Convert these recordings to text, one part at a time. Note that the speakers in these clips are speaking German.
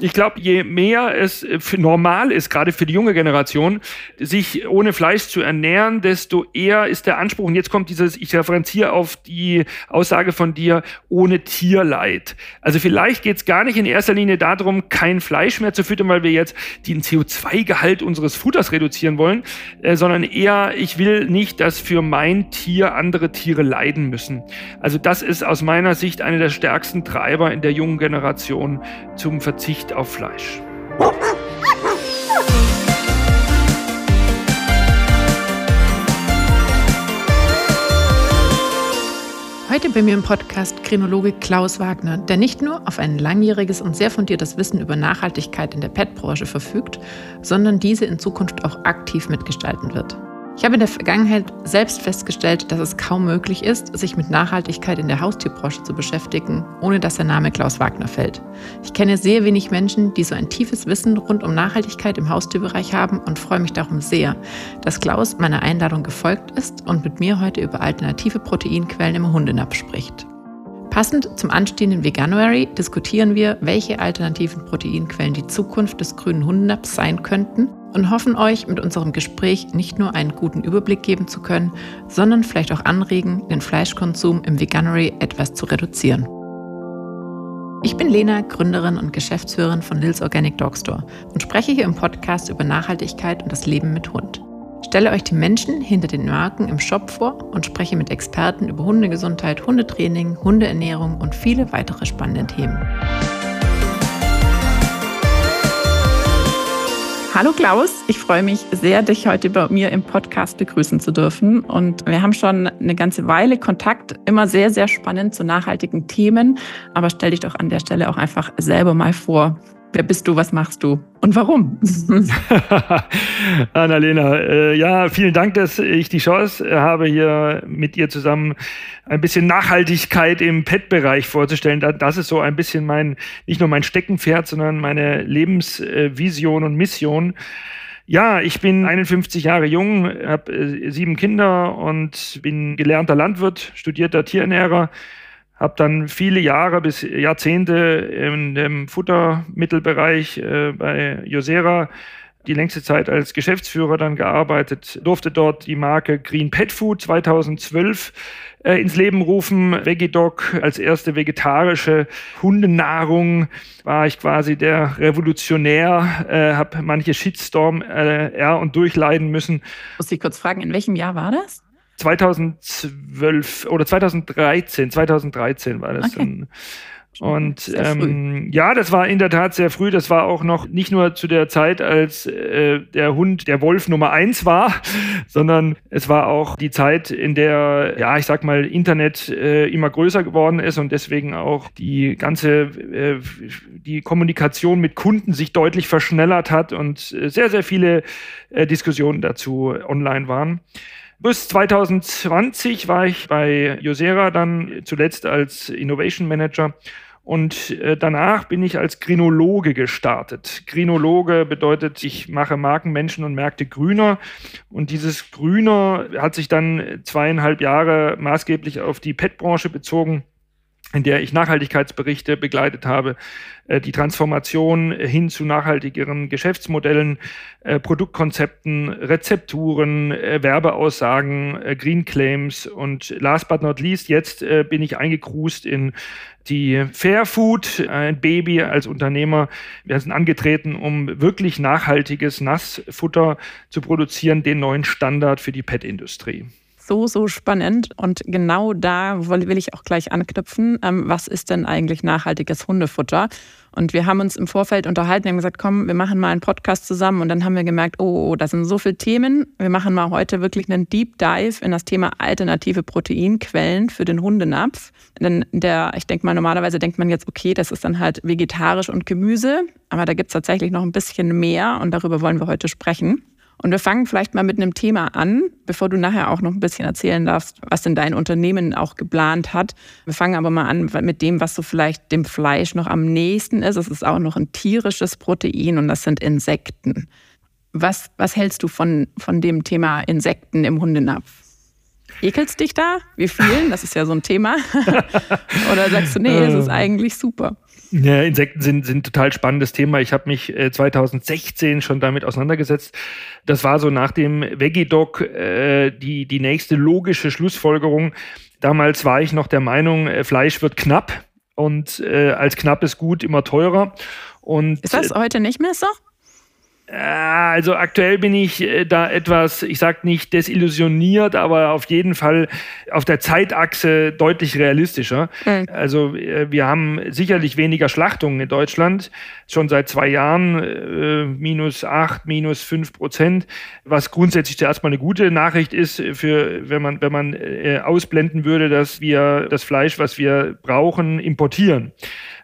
Ich glaube, je mehr es normal ist, gerade für die junge Generation, sich ohne Fleisch zu ernähren, desto eher ist der Anspruch, und jetzt kommt dieses, ich referenziere auf die Aussage von dir, ohne Tierleid. Also vielleicht geht es gar nicht in erster Linie darum, kein Fleisch mehr zu füttern, weil wir jetzt den CO2-Gehalt unseres Futters reduzieren wollen, äh, sondern eher, ich will nicht, dass für mein Tier andere Tiere leiden müssen. Also das ist aus meiner Sicht einer der stärksten Treiber in der jungen Generation zum Verzicht auf Fleisch. Heute bei mir im Podcast Krinologe Klaus Wagner, der nicht nur auf ein langjähriges und sehr fundiertes Wissen über Nachhaltigkeit in der Pet-Branche verfügt, sondern diese in Zukunft auch aktiv mitgestalten wird. Ich habe in der Vergangenheit selbst festgestellt, dass es kaum möglich ist, sich mit Nachhaltigkeit in der Haustierbranche zu beschäftigen, ohne dass der Name Klaus Wagner fällt. Ich kenne sehr wenig Menschen, die so ein tiefes Wissen rund um Nachhaltigkeit im Haustierbereich haben und freue mich darum sehr, dass Klaus meiner Einladung gefolgt ist und mit mir heute über alternative Proteinquellen im Hundenapf spricht. Passend zum anstehenden Veganuary diskutieren wir, welche alternativen Proteinquellen die Zukunft des grünen Hundenaps sein könnten und hoffen euch mit unserem Gespräch nicht nur einen guten Überblick geben zu können, sondern vielleicht auch anregen, den Fleischkonsum im Veganuary etwas zu reduzieren. Ich bin Lena, Gründerin und Geschäftsführerin von Lils Organic Dog Store und spreche hier im Podcast über Nachhaltigkeit und das Leben mit Hund. Stelle euch die Menschen hinter den Marken im Shop vor und spreche mit Experten über Hundegesundheit, Hundetraining, Hundeernährung und viele weitere spannende Themen. Hallo Klaus, ich freue mich sehr, dich heute bei mir im Podcast begrüßen zu dürfen. Und wir haben schon eine ganze Weile Kontakt, immer sehr, sehr spannend zu nachhaltigen Themen. Aber stell dich doch an der Stelle auch einfach selber mal vor. Wer bist du, was machst du und warum? Annalena, äh, ja, vielen Dank, dass ich die Chance habe, hier mit dir zusammen ein bisschen Nachhaltigkeit im Pet-Bereich vorzustellen. Das ist so ein bisschen mein, nicht nur mein Steckenpferd, sondern meine Lebensvision und Mission. Ja, ich bin 51 Jahre jung, habe äh, sieben Kinder und bin gelernter Landwirt, studierter Tierernährer habe dann viele Jahre bis Jahrzehnte in dem Futtermittelbereich äh, bei Josera die längste Zeit als Geschäftsführer dann gearbeitet, durfte dort die Marke Green Pet Food 2012 äh, ins Leben rufen. Vegidog als erste vegetarische Hundenahrung war ich quasi der Revolutionär, äh, habe manche Shitstorm äh, er und durchleiden müssen. Muss ich kurz fragen, in welchem Jahr war das? 2012 oder 2013, 2013 war das. Okay. Und ähm, ja, das war in der Tat sehr früh. Das war auch noch nicht nur zu der Zeit, als äh, der Hund der Wolf Nummer eins war, sondern es war auch die Zeit, in der, ja, ich sag mal, Internet äh, immer größer geworden ist und deswegen auch die ganze, äh, die Kommunikation mit Kunden sich deutlich verschnellert hat und äh, sehr, sehr viele äh, Diskussionen dazu online waren. Bis 2020 war ich bei Josera dann zuletzt als Innovation Manager und äh, danach bin ich als Grinologe gestartet. Grinologe bedeutet, ich mache Marken, Menschen und Märkte grüner. Und dieses Grüner hat sich dann zweieinhalb Jahre maßgeblich auf die PET-Branche bezogen in der ich Nachhaltigkeitsberichte begleitet habe, äh, die Transformation hin zu nachhaltigeren Geschäftsmodellen, äh, Produktkonzepten, Rezepturen, äh, Werbeaussagen, Green Claims und last but not least, jetzt bin ich eingekrust in die Fair Food, ein Baby als Unternehmer. Wir sind angetreten, um wirklich nachhaltiges Nassfutter zu produzieren, den neuen Standard für die Pet-Industrie so, so spannend. Und genau da will ich auch gleich anknüpfen. Ähm, was ist denn eigentlich nachhaltiges Hundefutter? Und wir haben uns im Vorfeld unterhalten, haben gesagt, komm, wir machen mal einen Podcast zusammen. Und dann haben wir gemerkt, oh, oh, das sind so viele Themen. Wir machen mal heute wirklich einen Deep Dive in das Thema alternative Proteinquellen für den Hundenapf. Denn der, ich denke mal, normalerweise denkt man jetzt, okay, das ist dann halt vegetarisch und Gemüse. Aber da gibt es tatsächlich noch ein bisschen mehr und darüber wollen wir heute sprechen. Und wir fangen vielleicht mal mit einem Thema an, bevor du nachher auch noch ein bisschen erzählen darfst, was denn dein Unternehmen auch geplant hat. Wir fangen aber mal an mit dem, was so vielleicht dem Fleisch noch am nächsten ist. Es ist auch noch ein tierisches Protein und das sind Insekten. Was, was hältst du von, von dem Thema Insekten im Hundenapf? Ekelst dich da? Wie vielen? Das ist ja so ein Thema. Oder sagst du, nee, es ist eigentlich super? Ja, Insekten sind, sind total spannendes Thema. Ich habe mich äh, 2016 schon damit auseinandergesetzt. Das war so nach dem Vegidoc äh, die, die nächste logische Schlussfolgerung. Damals war ich noch der Meinung, äh, Fleisch wird knapp und äh, als knappes Gut immer teurer. Und, ist das heute nicht mehr so? Äh, also aktuell bin ich äh, da etwas, ich sage nicht desillusioniert, aber auf jeden Fall auf der Zeitachse deutlich realistischer. Mhm. Also äh, wir haben sicherlich weniger Schlachtungen in Deutschland, schon seit zwei Jahren minus acht, minus fünf Prozent, was grundsätzlich zuerst mal eine gute Nachricht ist, für wenn man wenn man ausblenden würde, dass wir das Fleisch, was wir brauchen, importieren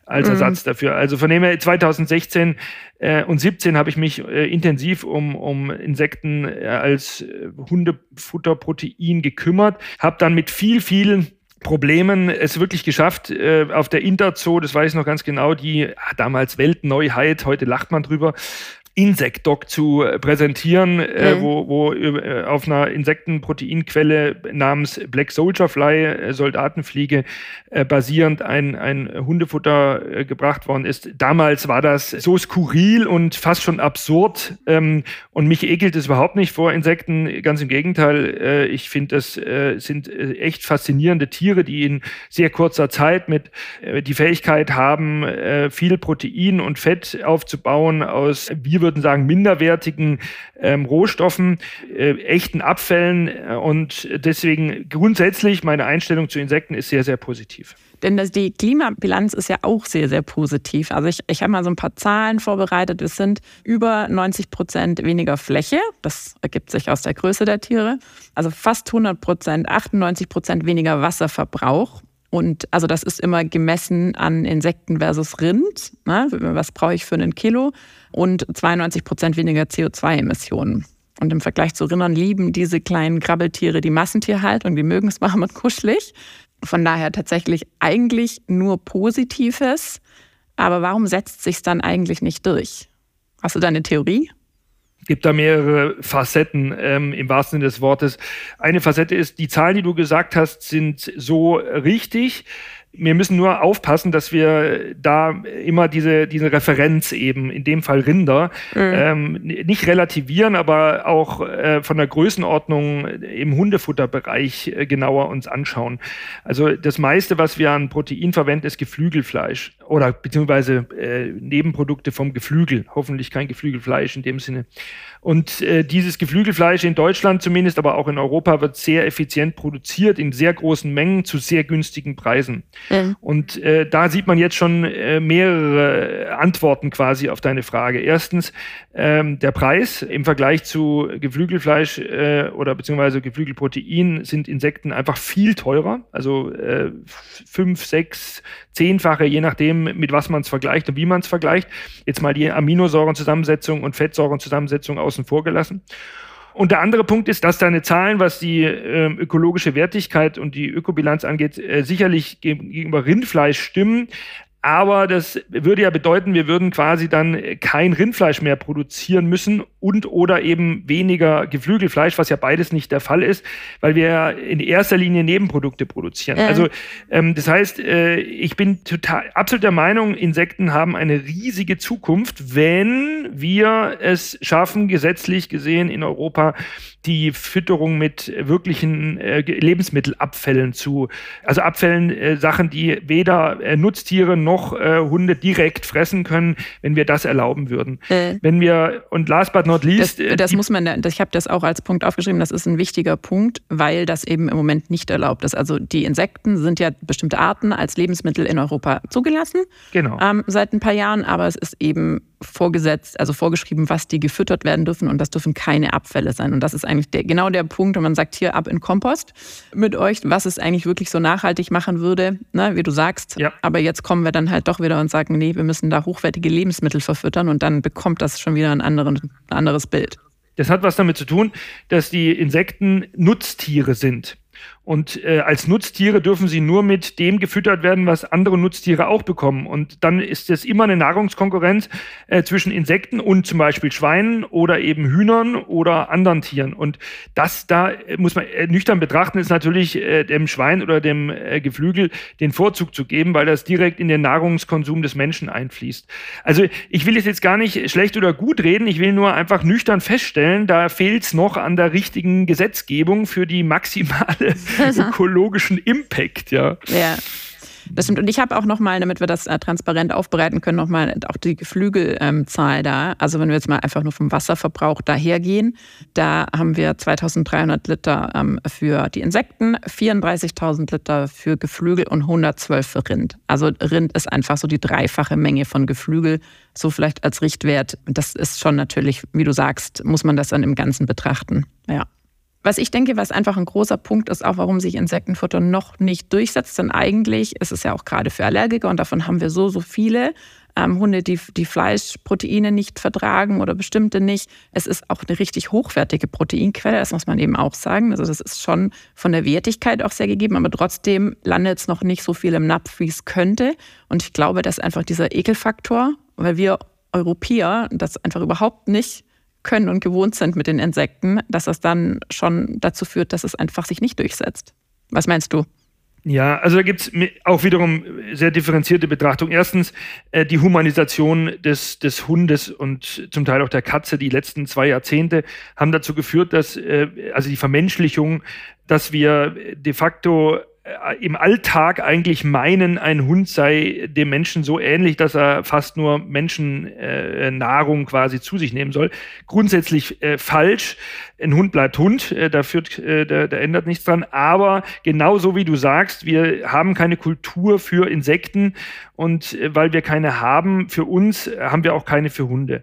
als mhm. Ersatz dafür. Also von dem her 2016 äh, und 17 habe ich mich äh, intensiv um, um Insekten äh, als äh, Hundefutterprotein gekümmert, habe dann mit viel, viel Problemen es wirklich geschafft, äh, auf der Interzoo, das weiß ich noch ganz genau, die ah, damals Weltneuheit, heute lacht man drüber, Insect-Doc zu äh, präsentieren, äh, mhm. wo, wo äh, auf einer Insektenproteinquelle namens Black Soldier Fly, äh, Soldatenfliege, äh, basierend ein, ein Hundefutter äh, gebracht worden ist. Damals war das so skurril und fast schon absurd ähm, und mich ekelt es überhaupt nicht vor Insekten. Ganz im Gegenteil, ich finde, das sind echt faszinierende Tiere, die in sehr kurzer Zeit mit die Fähigkeit haben, viel Protein und Fett aufzubauen aus wir würden sagen, minderwertigen ähm, Rohstoffen, äh, echten Abfällen. Äh, und deswegen grundsätzlich meine Einstellung zu Insekten ist sehr, sehr positiv. Denn das, die Klimabilanz ist ja auch sehr, sehr positiv. Also ich, ich habe mal so ein paar Zahlen vorbereitet. Es sind über 90 Prozent weniger Fläche. Das ergibt sich aus der Größe der Tiere. Also fast 100 Prozent, 98 Prozent weniger Wasserverbrauch. Und also das ist immer gemessen an Insekten versus Rind. Ne? Was brauche ich für einen Kilo? Und 92 Prozent weniger CO2-Emissionen. Und im Vergleich zu Rindern lieben diese kleinen Krabbeltiere die Massentierhaltung, die mögen es warm und kuschelig. Von daher tatsächlich eigentlich nur Positives. Aber warum setzt sich dann eigentlich nicht durch? Hast du da eine Theorie? Gibt da mehrere Facetten ähm, im wahrsten Sinne des Wortes. Eine Facette ist, die Zahlen, die du gesagt hast, sind so richtig wir müssen nur aufpassen, dass wir da immer diese, diese Referenz eben, in dem Fall Rinder, mhm. ähm, nicht relativieren, aber auch äh, von der Größenordnung im Hundefutterbereich äh, genauer uns anschauen. Also das meiste, was wir an Protein verwenden, ist Geflügelfleisch oder beziehungsweise äh, Nebenprodukte vom Geflügel. Hoffentlich kein Geflügelfleisch in dem Sinne. Und äh, dieses Geflügelfleisch in Deutschland zumindest, aber auch in Europa wird sehr effizient produziert, in sehr großen Mengen zu sehr günstigen Preisen. Mhm. Und äh, da sieht man jetzt schon äh, mehrere Antworten quasi auf deine Frage. Erstens, ähm, der Preis im Vergleich zu Geflügelfleisch äh, oder beziehungsweise Geflügelprotein sind Insekten einfach viel teurer. Also äh, fünf, sechs, zehnfache, je nachdem, mit was man es vergleicht und wie man es vergleicht. Jetzt mal die Aminosäurenzusammensetzung und Fettsäurenzusammensetzung außen vor gelassen. Und der andere Punkt ist, dass deine Zahlen, was die äh, ökologische Wertigkeit und die Ökobilanz angeht, äh, sicherlich gegenüber Rindfleisch stimmen. Aber das würde ja bedeuten, wir würden quasi dann kein Rindfleisch mehr produzieren müssen und oder eben weniger Geflügelfleisch, was ja beides nicht der Fall ist, weil wir ja in erster Linie Nebenprodukte produzieren. Ja. Also ähm, das heißt, äh, ich bin total absolut der Meinung, Insekten haben eine riesige Zukunft, wenn wir es schaffen, gesetzlich gesehen in Europa die Fütterung mit wirklichen äh, Lebensmittelabfällen zu, also Abfällen, äh, Sachen, die weder äh, Nutztiere noch äh, Hunde direkt fressen können, wenn wir das erlauben würden. Äh. Wenn wir, und last but not least. Das, äh, das muss man, ich habe das auch als Punkt aufgeschrieben, das ist ein wichtiger Punkt, weil das eben im Moment nicht erlaubt ist. Also die Insekten sind ja bestimmte Arten als Lebensmittel in Europa zugelassen. Genau. Ähm, seit ein paar Jahren, aber es ist eben vorgesetzt, also vorgeschrieben, was die gefüttert werden dürfen und das dürfen keine Abfälle sein. Und das ist eigentlich der, genau der Punkt, wenn man sagt, hier ab in Kompost mit euch, was es eigentlich wirklich so nachhaltig machen würde, ne, wie du sagst. Ja. Aber jetzt kommen wir dann halt doch wieder und sagen, nee, wir müssen da hochwertige Lebensmittel verfüttern und dann bekommt das schon wieder ein, anderen, ein anderes Bild. Das hat was damit zu tun, dass die Insekten Nutztiere sind. Und äh, als Nutztiere dürfen sie nur mit dem gefüttert werden, was andere Nutztiere auch bekommen. Und dann ist es immer eine Nahrungskonkurrenz äh, zwischen Insekten und zum Beispiel Schweinen oder eben Hühnern oder anderen Tieren. Und das da äh, muss man äh, nüchtern betrachten, ist natürlich äh, dem Schwein oder dem äh, Geflügel den Vorzug zu geben, weil das direkt in den Nahrungskonsum des Menschen einfließt. Also ich will es jetzt gar nicht schlecht oder gut reden, ich will nur einfach nüchtern feststellen, da fehlt es noch an der richtigen Gesetzgebung für die maximale ökologischen Impact, ja. Ja. Das stimmt. Und ich habe auch nochmal, damit wir das äh, transparent aufbereiten können, nochmal auch die Geflügelzahl ähm, da. Also wenn wir jetzt mal einfach nur vom Wasserverbrauch dahergehen, da haben wir 2300 Liter ähm, für die Insekten, 34.000 Liter für Geflügel und 112 für Rind. Also Rind ist einfach so die dreifache Menge von Geflügel, so vielleicht als Richtwert. Das ist schon natürlich, wie du sagst, muss man das dann im Ganzen betrachten. Ja. Was ich denke, was einfach ein großer Punkt ist, auch warum sich Insektenfutter noch nicht durchsetzt, denn eigentlich ist es ja auch gerade für Allergiker und davon haben wir so, so viele. Ähm, Hunde, die, die Fleischproteine nicht vertragen oder bestimmte nicht. Es ist auch eine richtig hochwertige Proteinquelle, das muss man eben auch sagen. Also das ist schon von der Wertigkeit auch sehr gegeben, aber trotzdem landet es noch nicht so viel im Napf, wie es könnte. Und ich glaube, dass einfach dieser Ekelfaktor, weil wir Europäer das einfach überhaupt nicht können und gewohnt sind mit den Insekten, dass das dann schon dazu führt, dass es einfach sich nicht durchsetzt. Was meinst du? Ja, also da gibt es auch wiederum sehr differenzierte Betrachtung. Erstens äh, die Humanisation des, des Hundes und zum Teil auch der Katze die letzten zwei Jahrzehnte haben dazu geführt, dass, äh, also die Vermenschlichung, dass wir de facto im Alltag eigentlich meinen, ein Hund sei dem Menschen so ähnlich, dass er fast nur Menschennahrung äh, quasi zu sich nehmen soll. Grundsätzlich äh, falsch. Ein Hund bleibt Hund, äh, da, führt, äh, da, da ändert nichts dran. Aber genauso wie du sagst, wir haben keine Kultur für Insekten und äh, weil wir keine haben, für uns haben wir auch keine für Hunde.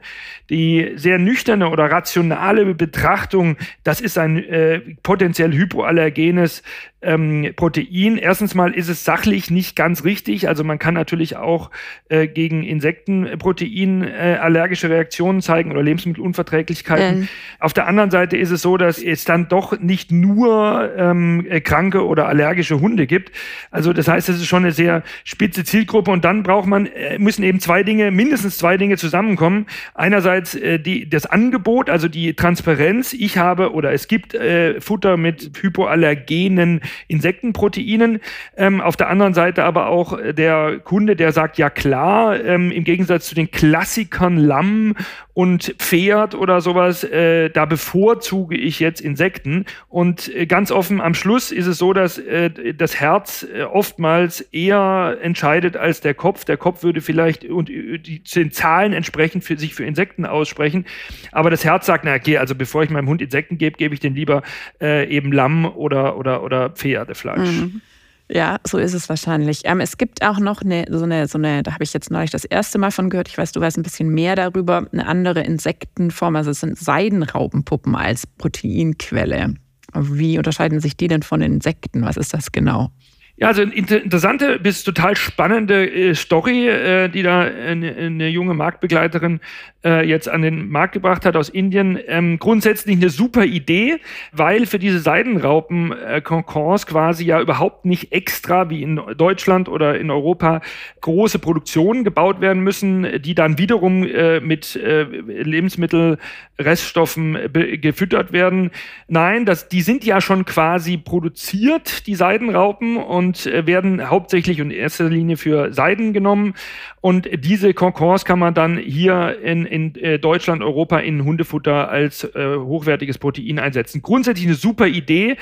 Die sehr nüchterne oder rationale Betrachtung, das ist ein äh, potenziell hypoallergenes ähm, Protein. Erstens mal ist es sachlich nicht ganz richtig. Also man kann natürlich auch äh, gegen Insektenprotein äh, allergische Reaktionen zeigen oder Lebensmittelunverträglichkeiten. Ähm. Auf der anderen Seite ist es so, dass es dann doch nicht nur ähm, äh, kranke oder allergische Hunde gibt. Also das heißt, es ist schon eine sehr spitze Zielgruppe und dann braucht man, äh, müssen eben zwei Dinge, mindestens zwei Dinge zusammenkommen. Einerseits äh, die, das Angebot, also die Transparenz. Ich habe oder es gibt äh, Futter mit hypoallergenen Insektenproteinen. Ähm, auf der anderen Seite aber auch der Kunde, der sagt, ja klar, ähm, im Gegensatz zu den Klassikern Lamm und Pferd oder sowas, äh, da bevorzuge ich jetzt Insekten. Und äh, ganz offen, am Schluss ist es so, dass äh, das Herz äh, oftmals eher entscheidet als der Kopf. Der Kopf würde vielleicht und äh, die, den Zahlen entsprechend für sich für Insekten aussprechen. Aber das Herz sagt, na okay, also bevor ich meinem Hund Insekten gebe, gebe ich dem lieber äh, eben Lamm oder, oder, oder Pferdefleisch. Mhm. Ja, so ist es wahrscheinlich. Ähm, es gibt auch noch eine, so eine, so eine, da habe ich jetzt neulich das erste Mal von gehört, ich weiß, du weißt ein bisschen mehr darüber, eine andere Insektenform, also es sind Seidenraupenpuppen als Proteinquelle. Wie unterscheiden sich die denn von Insekten? Was ist das genau? Ja, also eine interessante bis total spannende äh, Story, äh, die da eine, eine, junge Marktbegleiterin äh, jetzt an den Markt gebracht hat aus Indien. Ähm, grundsätzlich eine super Idee, weil für diese Seidenraupen äh, Concors quasi ja überhaupt nicht extra wie in Deutschland oder in Europa große Produktionen gebaut werden müssen, die dann wiederum äh, mit äh, Lebensmittelreststoffen gefüttert werden. Nein, das, die sind ja schon quasi produziert, die Seidenraupen und äh, werden hauptsächlich und in erster Linie für Seiden genommen. Und diese Concors kann man dann hier in, in äh, Deutschland, Europa in Hundefutter als äh, hochwertiges Protein einsetzen. Grundsätzlich eine super Idee,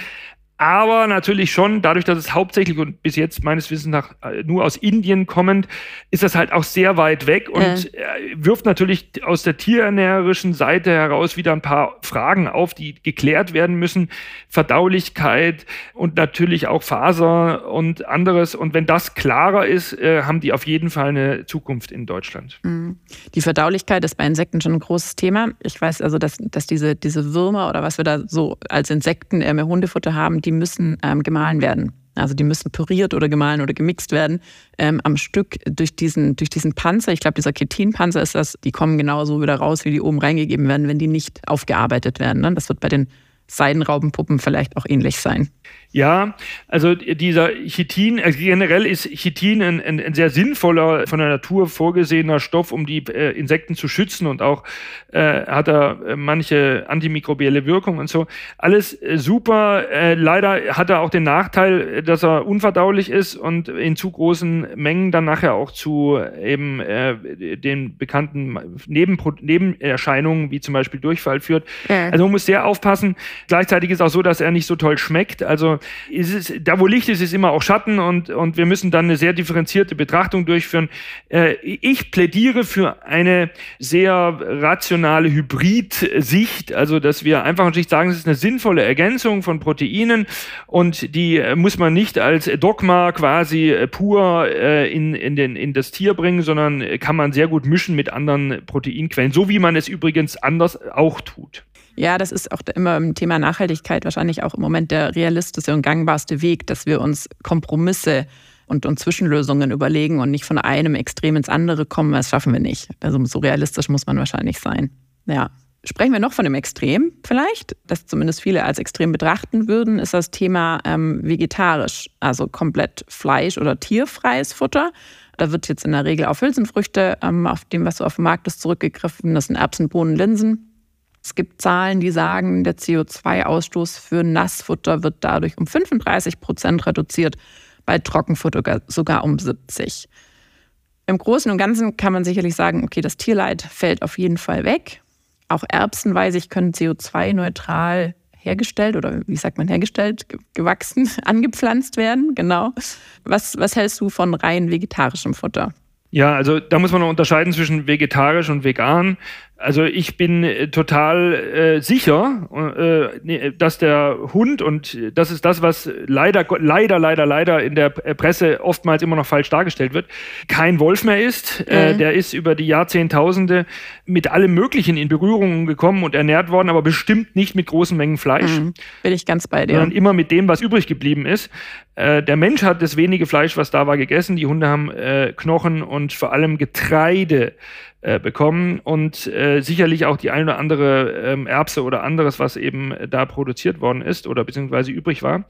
aber natürlich schon, dadurch, dass es hauptsächlich und bis jetzt meines Wissens nach äh, nur aus Indien kommend, ist das halt auch sehr weit weg und äh. wirft natürlich aus der tierernährerischen Seite heraus wieder ein paar Fragen auf, die geklärt werden müssen. Verdaulichkeit und natürlich auch Faser und anderes. Und wenn das klarer ist, äh, haben die auf jeden Fall eine Zukunft in Deutschland. Mhm. Die Verdaulichkeit ist bei Insekten schon ein großes Thema. Ich weiß also, dass, dass diese, diese Würmer oder was wir da so als Insekten im Hundefutter haben, die die müssen ähm, gemahlen werden. Also die müssen püriert oder gemahlen oder gemixt werden ähm, am Stück durch diesen, durch diesen Panzer. Ich glaube, dieser Ketinpanzer ist das, die kommen genauso wieder raus, wie die oben reingegeben werden, wenn die nicht aufgearbeitet werden. Ne? Das wird bei den Seidenraubenpuppen vielleicht auch ähnlich sein. Ja, also dieser Chitin, also generell ist Chitin ein, ein, ein, sehr sinnvoller, von der Natur vorgesehener Stoff, um die äh, Insekten zu schützen und auch äh, hat er äh, manche antimikrobielle Wirkung und so. Alles äh, super. Leider hat er auch den Nachteil, dass er unverdaulich ist und in zu großen Mengen dann nachher auch zu eben den bekannten Nebenpro Nebenerscheinungen wie zum Beispiel Durchfall führt. Ja. Also man muss sehr aufpassen. Gleichzeitig ist auch so, dass er nicht so toll schmeckt. Also ist es, da wo Licht ist, ist immer auch Schatten und, und wir müssen dann eine sehr differenzierte Betrachtung durchführen. Äh, ich plädiere für eine sehr rationale Hybrid-Sicht, also dass wir einfach natürlich sagen, es ist eine sinnvolle Ergänzung von Proteinen und die muss man nicht als Dogma quasi pur äh, in, in, den, in das Tier bringen, sondern kann man sehr gut mischen mit anderen Proteinquellen, so wie man es übrigens anders auch tut. Ja, das ist auch immer im Thema Nachhaltigkeit wahrscheinlich auch im Moment der realistische und gangbarste Weg, dass wir uns Kompromisse und, und Zwischenlösungen überlegen und nicht von einem Extrem ins andere kommen. Das schaffen wir nicht. Also so realistisch muss man wahrscheinlich sein. Ja. Sprechen wir noch von dem Extrem vielleicht, das zumindest viele als extrem betrachten würden, ist das Thema ähm, vegetarisch, also komplett Fleisch- oder tierfreies Futter. Da wird jetzt in der Regel auf Hülsenfrüchte, ähm, auf dem, was so auf dem Markt ist, zurückgegriffen. Das sind Erbsen, Bohnen, Linsen. Es gibt Zahlen, die sagen, der CO2-Ausstoß für Nassfutter wird dadurch um 35 Prozent reduziert, bei Trockenfutter sogar um 70. Im Großen und Ganzen kann man sicherlich sagen, okay, das Tierleid fällt auf jeden Fall weg. Auch Erbsen, können CO2-neutral hergestellt oder wie sagt man hergestellt, gewachsen, angepflanzt werden. Genau. Was, was hältst du von rein vegetarischem Futter? Ja, also da muss man noch unterscheiden zwischen vegetarisch und vegan. Also ich bin äh, total äh, sicher, äh, dass der Hund, und das ist das, was leider, leider, leider, leider in der Presse oftmals immer noch falsch dargestellt wird, kein Wolf mehr ist. Äh, mhm. Äh, der ist über die Jahrzehntausende mit allem Möglichen in Berührung gekommen und ernährt worden, aber bestimmt nicht mit großen Mengen Fleisch. Mhm. Bin ich ganz bei dir. Sondern immer mit dem, was übrig geblieben ist. Äh, der Mensch hat das wenige Fleisch, was da war, gegessen. Die Hunde haben Knochen und vor allem Getreide äh, bekommen und äh, sicherlich auch die eine oder andere ähm, Erbse oder anderes, was eben da produziert worden ist oder beziehungsweise übrig war.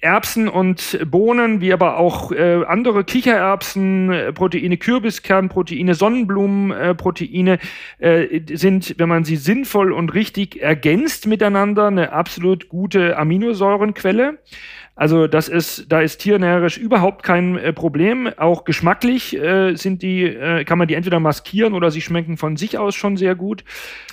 Erbsen und Bohnen, wie aber auch äh, andere Kichererbsen, äh, Proteine, Kürbiskernproteine, Sonnenblumenproteine äh, sind, wenn man sie sinnvoll und richtig ergänzt miteinander, eine absolut gute Aminosäurenquelle. Also das ist, da ist tiernährisch überhaupt kein äh, Problem. Auch geschmacklich äh, sind die, äh, kann man die entweder maskieren oder sie schmecken von sich aus schon sehr gut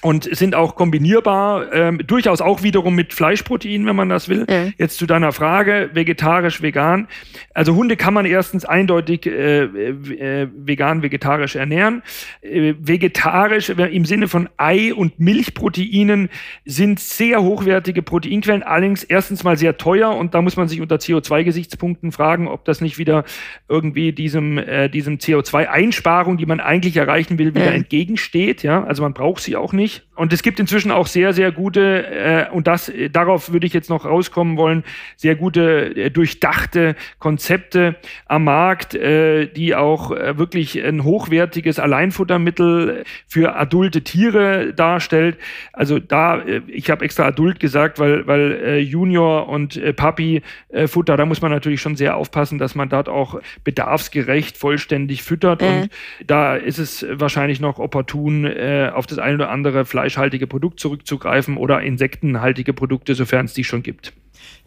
und sind auch kombinierbar, ähm, durchaus auch wiederum mit Fleischprotein, wenn man das will. Mhm. Jetzt zu deiner Frage, vegetarisch, vegan. Also Hunde kann man erstens eindeutig äh, äh, vegan, vegetarisch ernähren. Äh, vegetarisch im Sinne von Ei- und Milchproteinen sind sehr hochwertige Proteinquellen, allerdings erstens mal sehr teuer und da muss man sich sich unter CO2-Gesichtspunkten fragen, ob das nicht wieder irgendwie diesem, äh, diesem CO2-Einsparung, die man eigentlich erreichen will, wieder mhm. entgegensteht. Ja, also man braucht sie auch nicht. Und es gibt inzwischen auch sehr, sehr gute, äh, und das, äh, darauf würde ich jetzt noch rauskommen wollen, sehr gute, äh, durchdachte Konzepte am Markt, äh, die auch äh, wirklich ein hochwertiges Alleinfuttermittel für adulte Tiere darstellt. Also da, äh, ich habe extra adult gesagt, weil, weil äh, Junior und äh, Papi äh, Futter. Da muss man natürlich schon sehr aufpassen, dass man dort auch bedarfsgerecht vollständig füttert. Äh. Und da ist es wahrscheinlich noch opportun, äh, auf das eine oder andere fleischhaltige Produkt zurückzugreifen oder insektenhaltige Produkte, sofern es die schon gibt.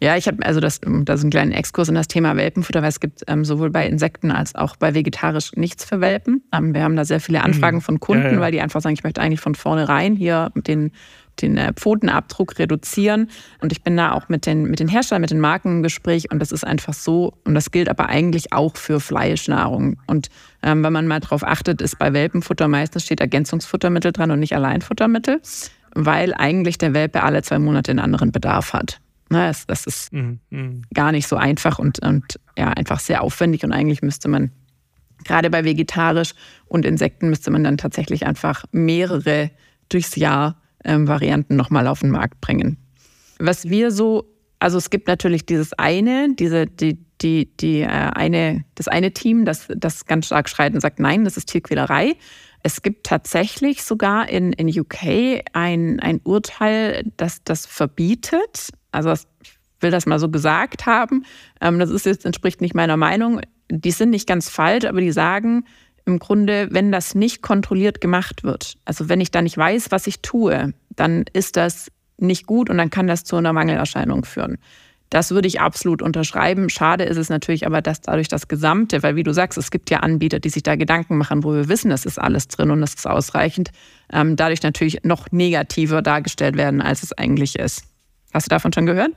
Ja, ich habe also das, das ist ein kleiner Exkurs in das Thema Welpenfutter, weil es gibt ähm, sowohl bei Insekten als auch bei vegetarisch nichts für Welpen. Ähm, wir haben da sehr viele Anfragen mhm. von Kunden, ja, ja. weil die einfach sagen, ich möchte eigentlich von vornherein hier den den äh, Pfotenabdruck reduzieren. Und ich bin da auch mit den, mit den Herstellern, mit den Marken im Gespräch. Und das ist einfach so. Und das gilt aber eigentlich auch für Fleischnahrung. Und ähm, wenn man mal darauf achtet, ist bei Welpenfutter meistens steht Ergänzungsfuttermittel dran und nicht Alleinfuttermittel, weil eigentlich der Welpe alle zwei Monate einen anderen Bedarf hat. Na, das, das ist mhm, mhm. gar nicht so einfach und, und ja, einfach sehr aufwendig. Und eigentlich müsste man gerade bei vegetarisch und Insekten müsste man dann tatsächlich einfach mehrere durchs Jahr ähm, Varianten nochmal auf den Markt bringen. Was wir so, also es gibt natürlich dieses eine, diese, die, die, die, äh, eine, das eine Team, das, das ganz stark schreit und sagt, nein, das ist Tierquälerei. Es gibt tatsächlich sogar in, in UK ein, ein Urteil, das das verbietet. Also das, will das mal so gesagt haben. Ähm, das ist jetzt, entspricht nicht meiner Meinung. Die sind nicht ganz falsch, aber die sagen im Grunde, wenn das nicht kontrolliert gemacht wird, also wenn ich da nicht weiß, was ich tue, dann ist das nicht gut und dann kann das zu einer Mangelerscheinung führen. Das würde ich absolut unterschreiben. Schade ist es natürlich aber, dass dadurch das Gesamte, weil wie du sagst, es gibt ja Anbieter, die sich da Gedanken machen, wo wir wissen, es ist alles drin und es ist ausreichend, ähm, dadurch natürlich noch negativer dargestellt werden, als es eigentlich ist. Hast du davon schon gehört?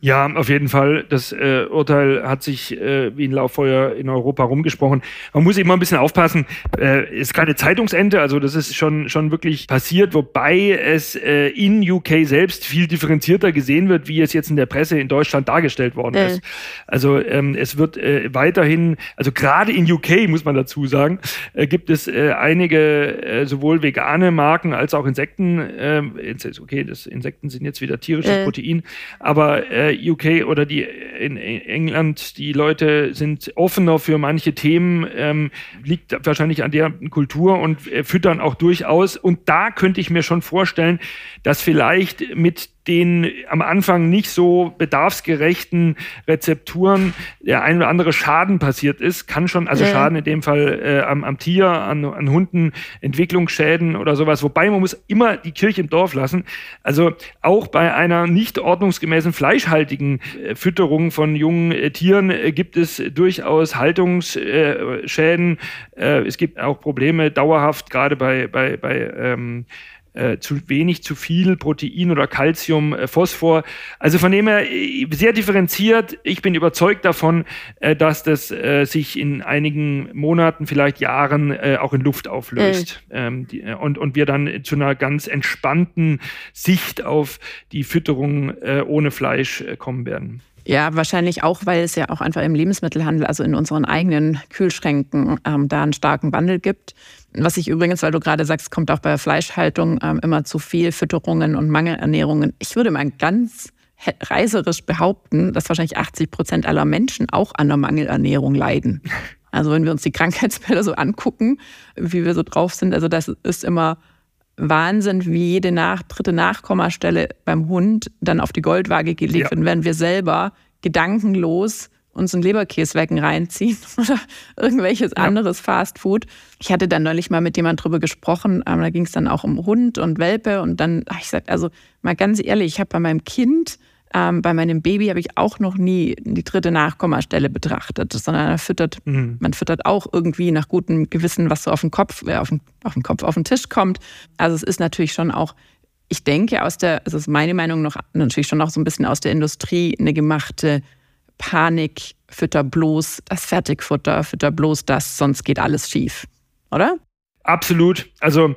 Ja, auf jeden Fall. Das äh, Urteil hat sich äh, wie ein Lauffeuer in Europa rumgesprochen. Man muss immer ein bisschen aufpassen. Äh, ist keine Zeitungsende, also das ist schon, schon wirklich passiert, wobei es äh, in UK selbst viel differenzierter gesehen wird, wie es jetzt in der Presse in Deutschland dargestellt worden äh. ist. Also ähm, es wird äh, weiterhin, also gerade in UK muss man dazu sagen, äh, gibt es äh, einige äh, sowohl vegane Marken als auch Insekten. Äh, okay, das Insekten sind jetzt wieder tierisches äh. Protein, aber äh, UK oder die in England, die Leute sind offener für manche Themen, ähm, liegt wahrscheinlich an der Kultur und äh, füttern auch durchaus. Und da könnte ich mir schon vorstellen, dass vielleicht mit den am Anfang nicht so bedarfsgerechten Rezepturen der ein oder andere Schaden passiert ist, kann schon, also ja. Schaden in dem Fall äh, am, am, Tier, an, an Hunden, Entwicklungsschäden oder sowas. Wobei man muss immer die Kirche im Dorf lassen. Also auch bei einer nicht ordnungsgemäßen fleischhaltigen äh, Fütterung von jungen äh, Tieren äh, gibt es durchaus Haltungsschäden. Äh, es gibt auch Probleme dauerhaft, gerade bei, bei, bei ähm, äh, zu wenig, zu viel Protein oder Calcium, äh, Phosphor. Also von dem her äh, sehr differenziert. Ich bin überzeugt davon, äh, dass das äh, sich in einigen Monaten, vielleicht Jahren äh, auch in Luft auflöst. Ähm, die, und, und wir dann zu einer ganz entspannten Sicht auf die Fütterung ohne Fleisch kommen werden. Ja, wahrscheinlich auch, weil es ja auch einfach im Lebensmittelhandel, also in unseren eigenen Kühlschränken, ähm, da einen starken Wandel gibt. Was ich übrigens, weil du gerade sagst, kommt auch bei der Fleischhaltung ähm, immer zu viel Fütterungen und Mangelernährungen. Ich würde mal ganz reiserisch behaupten, dass wahrscheinlich 80 Prozent aller Menschen auch an der Mangelernährung leiden. Also wenn wir uns die Krankheitsbilder so angucken, wie wir so drauf sind, also das ist immer Wahnsinn, wie jede nach, dritte Nachkommastelle beim Hund dann auf die Goldwaage gelegt ja. wird, wenn wir selber gedankenlos uns einen Leberkäswecken reinziehen oder irgendwelches ja. anderes Fastfood. Ich hatte dann neulich mal mit jemand drüber gesprochen, ähm, da ging es dann auch um Hund und Welpe und dann habe ich gesagt, also mal ganz ehrlich, ich habe bei meinem Kind, ähm, bei meinem Baby habe ich auch noch nie die dritte Nachkommastelle betrachtet, sondern man füttert, mhm. man füttert auch irgendwie nach gutem Gewissen, was so auf den Kopf, äh, auf den, auf den Kopf, auf den Tisch kommt. Also es ist natürlich schon auch ich denke aus der, also ist meine Meinung noch natürlich schon auch so ein bisschen aus der Industrie eine gemachte Panik, fütter bloß das Fertigfutter, fütter bloß das, sonst geht alles schief, oder? Absolut. Also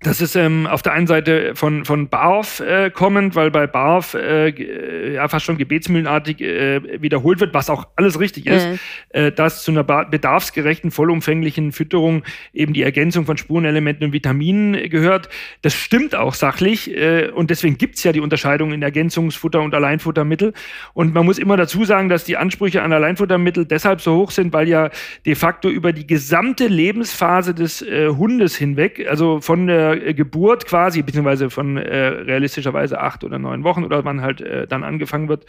das ist ähm, auf der einen Seite von, von BARF äh, kommend, weil bei BARF äh, ja fast schon gebetsmühlenartig äh, wiederholt wird, was auch alles richtig ist, mhm. äh, dass zu einer bedarfsgerechten, vollumfänglichen Fütterung eben die Ergänzung von Spurenelementen und Vitaminen gehört. Das stimmt auch sachlich äh, und deswegen gibt's ja die Unterscheidung in Ergänzungsfutter und Alleinfuttermittel. Und man muss immer dazu sagen, dass die Ansprüche an Alleinfuttermittel deshalb so hoch sind, weil ja de facto über die gesamte Lebensphase des äh, Hundes hinweg, also von der äh, Geburt quasi, beziehungsweise von äh, realistischerweise acht oder neun Wochen oder wann halt äh, dann angefangen wird,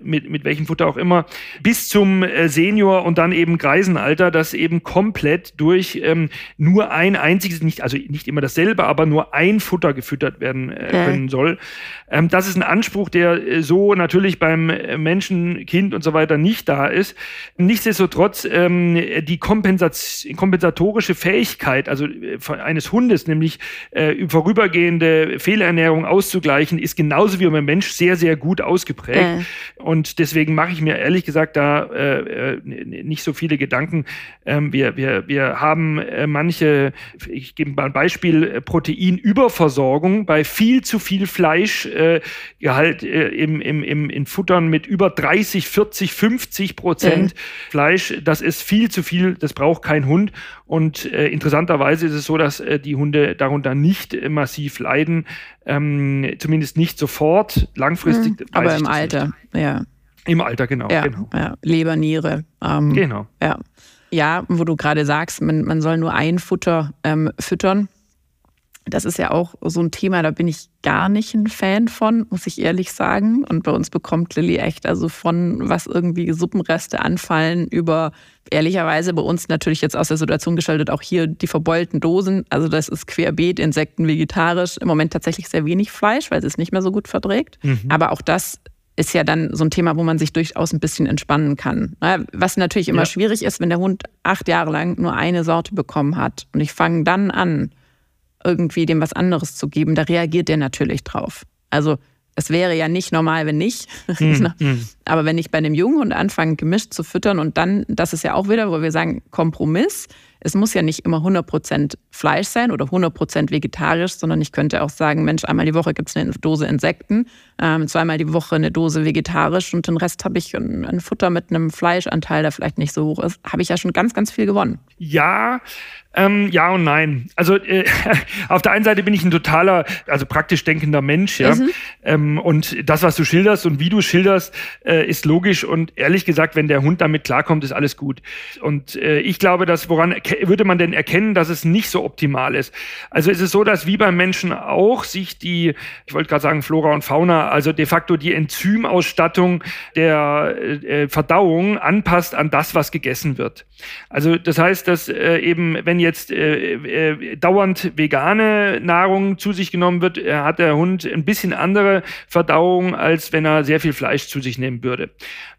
mit, mit welchem Futter auch immer, bis zum äh, Senior und dann eben Greisenalter, das eben komplett durch ähm, nur ein einziges, nicht, also nicht immer dasselbe, aber nur ein Futter gefüttert werden äh, können soll. Ähm, das ist ein Anspruch, der so natürlich beim Menschen, Kind und so weiter nicht da ist. Nichtsdestotrotz ähm, die kompensatorische Fähigkeit, also eines Hundes, nämlich äh, vorübergehende Fehlernährung auszugleichen, ist genauso wie beim Mensch sehr, sehr gut ausgeprägt. Äh. Und deswegen mache ich mir ehrlich gesagt da äh, äh nicht so viele Gedanken. Ähm, wir, wir, wir haben äh, manche, ich gebe mal ein Beispiel, äh, Proteinüberversorgung bei viel zu viel Fleischgehalt im, im, im, in Futtern mit über 30, 40, 50 Prozent Fleisch. Das ist viel zu viel, das braucht kein Hund. Und interessanterweise ist es so, dass die Hunde darunter nicht äh, massiv leiden, ähm, zumindest nicht sofort, langfristig. Mhm, aber im Alter, nicht. ja. Im Alter, genau. Ja, genau. Ja. Leber, Niere. Ähm, genau. Ja. ja, wo du gerade sagst, man, man soll nur ein Futter ähm, füttern. Das ist ja auch so ein Thema, da bin ich gar nicht ein Fan von, muss ich ehrlich sagen. Und bei uns bekommt Lilly echt also von, was irgendwie Suppenreste anfallen, über ehrlicherweise bei uns natürlich jetzt aus der Situation geschaltet, auch hier die verbeulten Dosen. Also das ist querbeet, Insekten, vegetarisch. Im Moment tatsächlich sehr wenig Fleisch, weil es es nicht mehr so gut verträgt. Mhm. Aber auch das ist ja dann so ein Thema, wo man sich durchaus ein bisschen entspannen kann. Was natürlich immer ja. schwierig ist, wenn der Hund acht Jahre lang nur eine Sorte bekommen hat und ich fange dann an, irgendwie dem was anderes zu geben, da reagiert der natürlich drauf. Also es wäre ja nicht normal, wenn nicht. Hm. Aber wenn ich bei einem jungen Hund anfange, gemischt zu füttern und dann, das ist ja auch wieder, wo wir sagen, Kompromiss. Es muss ja nicht immer 100% Fleisch sein oder 100% vegetarisch, sondern ich könnte auch sagen, Mensch, einmal die Woche gibt es eine Dose Insekten, ähm, zweimal die Woche eine Dose vegetarisch und den Rest habe ich ein, ein Futter mit einem Fleischanteil, der vielleicht nicht so hoch ist. Habe ich ja schon ganz, ganz viel gewonnen. Ja, ähm, ja und nein. Also äh, auf der einen Seite bin ich ein totaler, also praktisch denkender Mensch, ja. Mhm. Ähm, und das, was du schilderst und wie du schilderst, äh, ist logisch. Und ehrlich gesagt, wenn der Hund damit klarkommt, ist alles gut. Und äh, ich glaube, dass woran würde man denn erkennen, dass es nicht so optimal ist? Also ist es so, dass wie beim Menschen auch sich die, ich wollte gerade sagen Flora und Fauna, also de facto die Enzymausstattung der äh, Verdauung anpasst an das, was gegessen wird. Also das heißt, dass äh, eben wenn jetzt jetzt äh, äh, dauernd vegane Nahrung zu sich genommen wird, äh, hat der Hund ein bisschen andere Verdauung, als wenn er sehr viel Fleisch zu sich nehmen würde.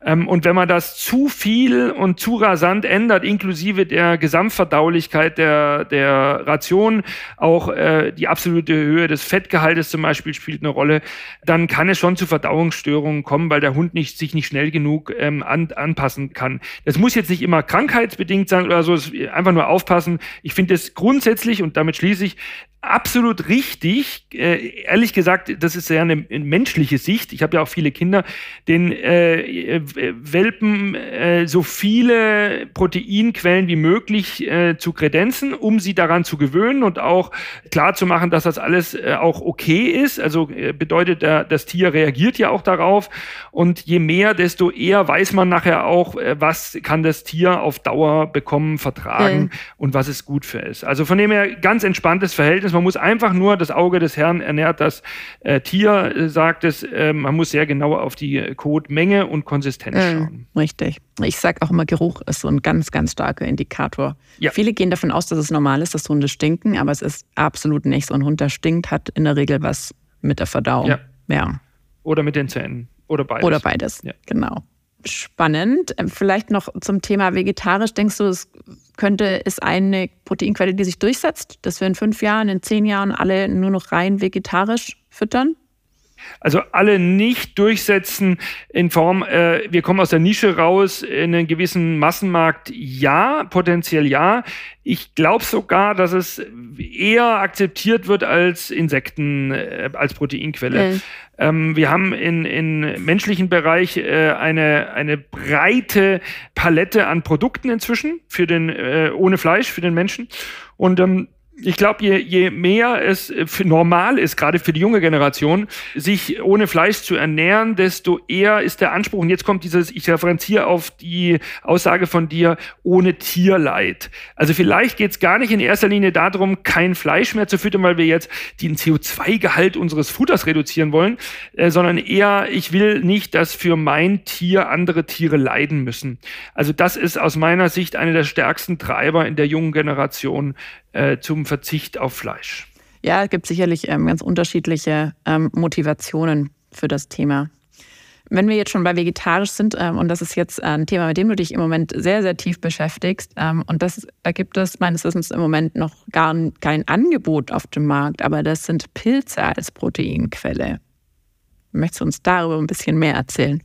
Ähm, und wenn man das zu viel und zu rasant ändert, inklusive der Gesamtverdaulichkeit der, der Ration, auch äh, die absolute Höhe des Fettgehaltes zum Beispiel spielt eine Rolle, dann kann es schon zu Verdauungsstörungen kommen, weil der Hund nicht, sich nicht schnell genug ähm, an, anpassen kann. Das muss jetzt nicht immer krankheitsbedingt sein oder so, einfach nur aufpassen, ich finde es grundsätzlich, und damit schließe ich, absolut richtig. Äh, ehrlich gesagt, das ist ja eine, eine menschliche Sicht. Ich habe ja auch viele Kinder, den äh, Welpen äh, so viele Proteinquellen wie möglich äh, zu kredenzen, um sie daran zu gewöhnen und auch klar zu machen, dass das alles äh, auch okay ist. Also äh, bedeutet, das Tier reagiert ja auch darauf. Und je mehr, desto eher weiß man nachher auch, was kann das Tier auf Dauer bekommen, vertragen mhm. und was es gut für ist. Also von dem her ganz entspanntes Verhältnis ist. Man muss einfach nur, das Auge des Herrn ernährt das äh, Tier, äh, sagt es, äh, man muss sehr genau auf die Kotmenge und Konsistenz äh, schauen. Richtig. Ich sage auch immer, Geruch ist so ein ganz, ganz starker Indikator. Ja. Viele gehen davon aus, dass es normal ist, dass Hunde stinken, aber es ist absolut nicht so. Ein Hund, der stinkt, hat in der Regel was mit der Verdauung. Ja. ja. Oder mit den Zähnen. Oder beides. Oder beides, ja. genau spannend. Vielleicht noch zum Thema vegetarisch. Denkst du, es könnte, ist eine Proteinquelle, die sich durchsetzt, dass wir in fünf Jahren, in zehn Jahren alle nur noch rein vegetarisch füttern? Also alle nicht durchsetzen in Form, äh, wir kommen aus der Nische raus, in einen gewissen Massenmarkt, ja, potenziell ja. Ich glaube sogar, dass es eher akzeptiert wird als Insekten, äh, als Proteinquelle. Mhm. Ähm, wir haben in, in menschlichen Bereich äh, eine, eine breite Palette an Produkten inzwischen für den, äh, ohne Fleisch für den Menschen. Und ähm, ich glaube, je, je mehr es normal ist, gerade für die junge Generation, sich ohne Fleisch zu ernähren, desto eher ist der Anspruch, und jetzt kommt dieses, ich referenziere auf die Aussage von dir, ohne Tierleid. Also vielleicht geht es gar nicht in erster Linie darum, kein Fleisch mehr zu füttern, weil wir jetzt den CO2-Gehalt unseres Futters reduzieren wollen, äh, sondern eher, ich will nicht, dass für mein Tier andere Tiere leiden müssen. Also das ist aus meiner Sicht einer der stärksten Treiber in der jungen Generation äh, zum Verzicht auf Fleisch? Ja, es gibt sicherlich ähm, ganz unterschiedliche ähm, Motivationen für das Thema. Wenn wir jetzt schon bei vegetarisch sind, ähm, und das ist jetzt ein Thema, mit dem du dich im Moment sehr, sehr tief beschäftigst, ähm, und das, da gibt es meines Wissens im Moment noch gar kein Angebot auf dem Markt, aber das sind Pilze als Proteinquelle. Möchtest du uns darüber ein bisschen mehr erzählen?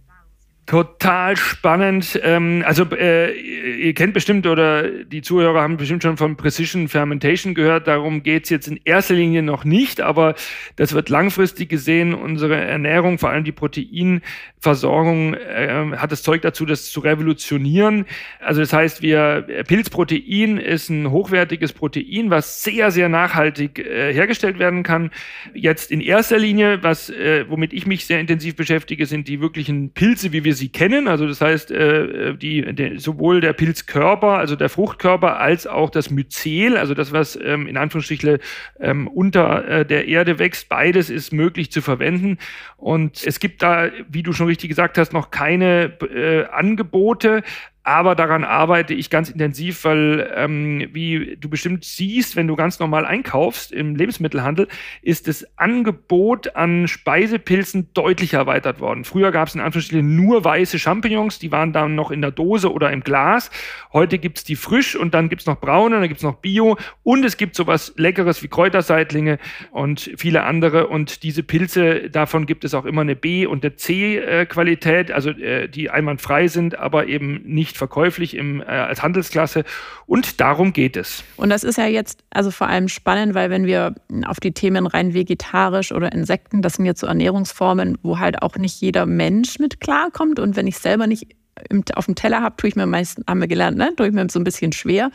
Total spannend. Ähm, also äh, ihr kennt bestimmt oder die Zuhörer haben bestimmt schon von Precision Fermentation gehört. Darum geht's jetzt in erster Linie noch nicht, aber das wird langfristig gesehen unsere Ernährung, vor allem die Proteinversorgung, äh, hat das Zeug dazu, das zu revolutionieren. Also das heißt, wir Pilzprotein ist ein hochwertiges Protein, was sehr sehr nachhaltig äh, hergestellt werden kann. Jetzt in erster Linie, was äh, womit ich mich sehr intensiv beschäftige, sind die wirklichen Pilze, wie wir wir sie kennen. Also das heißt, äh, die, die, sowohl der Pilzkörper, also der Fruchtkörper, als auch das Myzel, also das, was ähm, in Anführungsstrichen ähm, unter äh, der Erde wächst, beides ist möglich zu verwenden. Und es gibt da, wie du schon richtig gesagt hast, noch keine äh, Angebote. Aber daran arbeite ich ganz intensiv, weil, ähm, wie du bestimmt siehst, wenn du ganz normal einkaufst im Lebensmittelhandel, ist das Angebot an Speisepilzen deutlich erweitert worden. Früher gab es in Anführungsstrichen nur weiße Champignons, die waren dann noch in der Dose oder im Glas. Heute gibt es die frisch und dann gibt es noch braune, dann gibt es noch Bio und es gibt sowas Leckeres wie Kräuterseitlinge und viele andere. Und diese Pilze, davon gibt es auch immer eine B- und eine C-Qualität, also äh, die einwandfrei sind, aber eben nicht nicht verkäuflich im, äh, als Handelsklasse. Und darum geht es. Und das ist ja jetzt also vor allem spannend, weil wenn wir auf die Themen rein vegetarisch oder Insekten, das sind jetzt so Ernährungsformen, wo halt auch nicht jeder Mensch mit klarkommt. Und wenn ich selber nicht im, auf dem Teller habe, tue ich mir meistens, haben wir gelernt, ne? tue ich mir so ein bisschen schwer.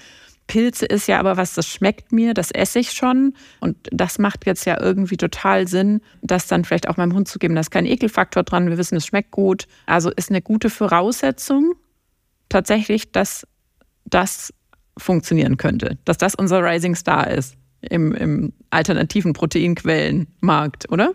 Pilze ist ja aber was, das schmeckt mir, das esse ich schon. Und das macht jetzt ja irgendwie total Sinn, das dann vielleicht auch meinem Hund zu geben. Da ist kein Ekelfaktor dran. Wir wissen, es schmeckt gut. Also ist eine gute Voraussetzung tatsächlich, dass das funktionieren könnte, dass das unser Rising Star ist im, im alternativen Proteinquellenmarkt, oder?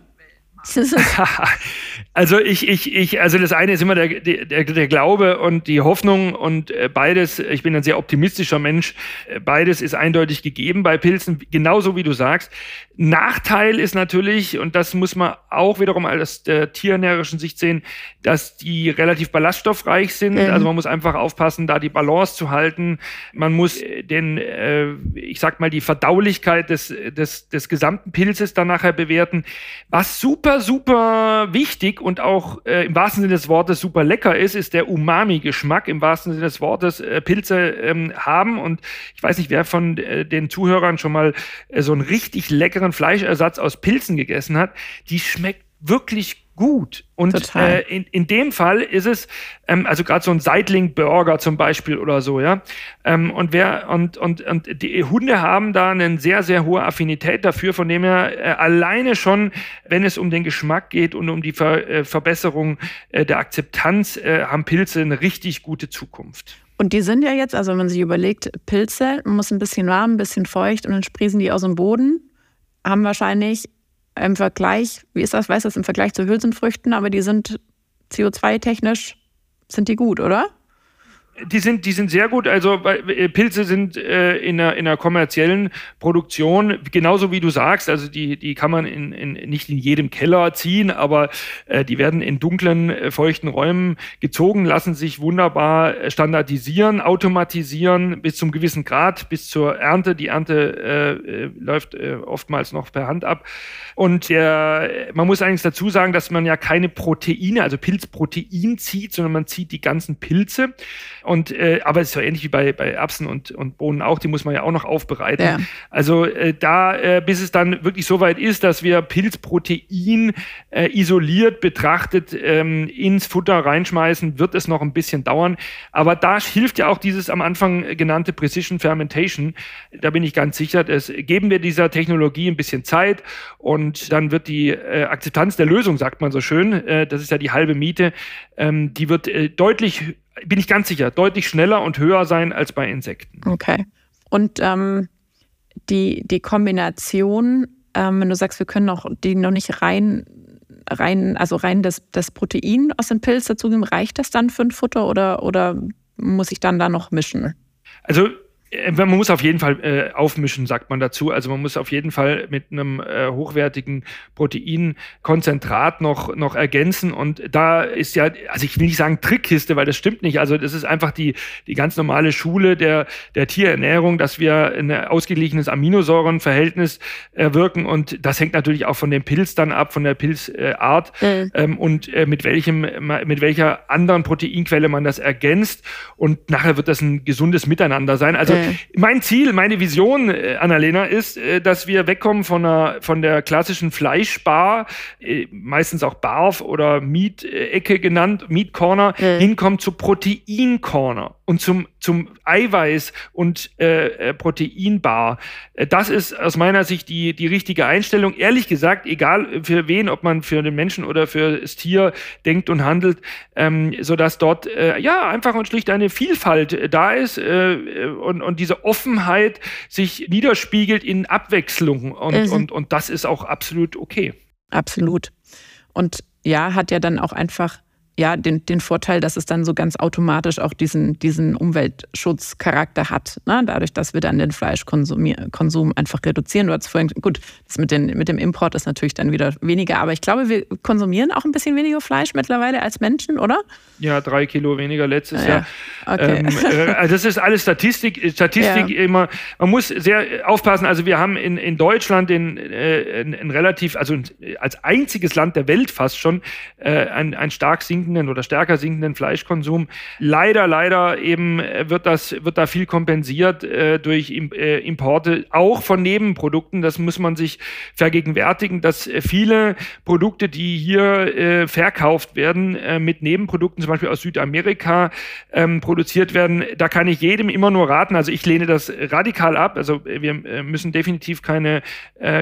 also ich, ich, ich, also das eine ist immer der, der, der Glaube und die Hoffnung und äh, beides, ich bin ein sehr optimistischer Mensch, äh, beides ist eindeutig gegeben bei Pilzen, genauso wie du sagst. Nachteil ist natürlich, und das muss man auch wiederum aus der tierernährischen Sicht sehen, dass die relativ ballaststoffreich sind. Mhm. Also man muss einfach aufpassen, da die Balance zu halten. Man muss äh, den, äh, ich sag mal, die Verdaulichkeit des, des, des gesamten Pilzes dann nachher bewerten. Was super, super wichtig und auch äh, im wahrsten Sinne des Wortes super lecker ist, ist der Umami-Geschmack im wahrsten Sinne des Wortes äh, Pilze ähm, haben. Und ich weiß nicht, wer von äh, den Zuhörern schon mal äh, so einen richtig leckeren Fleischersatz aus Pilzen gegessen hat. Die schmeckt wirklich gut. Und äh, in, in dem Fall ist es, ähm, also gerade so ein Seitling-Burger zum Beispiel oder so, ja. Ähm, und wer und, und, und die Hunde haben da eine sehr, sehr hohe Affinität dafür, von dem her äh, alleine schon, wenn es um den Geschmack geht und um die Ver, äh, Verbesserung äh, der Akzeptanz, äh, haben Pilze eine richtig gute Zukunft. Und die sind ja jetzt, also wenn man sich überlegt, Pilze, man muss ein bisschen warm, ein bisschen feucht und dann sprießen die aus dem Boden, haben wahrscheinlich im Vergleich, wie ist das, weiß das im Vergleich zu Hülsenfrüchten, aber die sind CO2-technisch, sind die gut, oder? Die sind, die sind sehr gut. Also äh, Pilze sind äh, in, einer, in einer kommerziellen Produktion, genauso wie du sagst, also die, die kann man in, in, nicht in jedem Keller ziehen, aber äh, die werden in dunklen, äh, feuchten Räumen gezogen, lassen sich wunderbar äh, standardisieren, automatisieren bis zum gewissen Grad, bis zur Ernte. Die Ernte äh, läuft oftmals noch per Hand ab. Und der, man muss eigentlich dazu sagen, dass man ja keine Proteine, also Pilzprotein zieht, sondern man zieht die ganzen Pilze. Und äh, aber es ist ja ähnlich wie bei, bei Erbsen und, und Bohnen auch, die muss man ja auch noch aufbereiten. Ja. Also äh, da, äh, bis es dann wirklich so weit ist, dass wir Pilzprotein äh, isoliert betrachtet ähm, ins Futter reinschmeißen, wird es noch ein bisschen dauern. Aber da hilft ja auch dieses am Anfang genannte Precision Fermentation. Da bin ich ganz sicher, dass geben wir dieser Technologie ein bisschen Zeit und dann wird die äh, Akzeptanz der Lösung, sagt man so schön, äh, das ist ja die halbe Miete, ähm, die wird äh, deutlich bin ich ganz sicher, deutlich schneller und höher sein als bei Insekten. Okay. Und ähm, die, die Kombination, ähm, wenn du sagst, wir können noch die noch nicht rein, rein also rein das, das Protein aus dem Pilz dazugeben, reicht das dann für ein Futter oder, oder muss ich dann da noch mischen? Also man muss auf jeden Fall äh, aufmischen, sagt man dazu. Also man muss auf jeden Fall mit einem äh, hochwertigen Proteinkonzentrat noch, noch ergänzen. Und da ist ja, also ich will nicht sagen Trickkiste, weil das stimmt nicht. Also das ist einfach die, die ganz normale Schule der, der Tierernährung, dass wir ein ausgeglichenes Aminosäurenverhältnis erwirken. Und das hängt natürlich auch von dem Pilz dann ab, von der Pilzart mhm. ähm, und äh, mit welchem, mit welcher anderen Proteinquelle man das ergänzt. Und nachher wird das ein gesundes Miteinander sein. Also mhm mein Ziel, meine Vision, äh, Annalena, ist, äh, dass wir wegkommen von, einer, von der klassischen Fleischbar, äh, meistens auch Barf oder Meat-Ecke genannt, Meat Corner, mhm. hinkommen zu Protein Corner. Und zum, zum Eiweiß und äh, äh, Proteinbar. Äh, das ist aus meiner Sicht die, die richtige Einstellung. Ehrlich gesagt, egal für wen, ob man für den Menschen oder für das Tier denkt und handelt, ähm, sodass dort äh, ja einfach und schlicht eine Vielfalt äh, da ist äh, und, und diese Offenheit sich niederspiegelt in Abwechslung. Und, mhm. und, und das ist auch absolut okay. Absolut. Und ja, hat ja dann auch einfach ja, den, den Vorteil, dass es dann so ganz automatisch auch diesen, diesen Umweltschutzcharakter hat. Ne? Dadurch, dass wir dann den Fleischkonsum einfach reduzieren. Du hast vorhin, gut, das mit, den, mit dem Import ist natürlich dann wieder weniger, aber ich glaube, wir konsumieren auch ein bisschen weniger Fleisch mittlerweile als Menschen, oder? Ja, drei Kilo weniger letztes ja. Jahr. Okay. Ähm, äh, also das ist alles Statistik. Statistik ja. immer, man muss sehr aufpassen. Also wir haben in, in Deutschland den, äh, ein, ein relativ, also als einziges Land der Welt fast schon, äh, ein, ein stark sinkendes sinkenden oder stärker sinkenden Fleischkonsum. Leider, leider eben äh, wird das, wird da viel kompensiert äh, durch äh, Importe, auch von Nebenprodukten. Das muss man sich vergegenwärtigen, dass äh, viele Produkte, die hier äh, verkauft werden, äh, mit Nebenprodukten, zum Beispiel aus Südamerika, ähm, produziert werden. Da kann ich jedem immer nur raten. Also ich lehne das radikal ab. Also wir müssen definitiv keine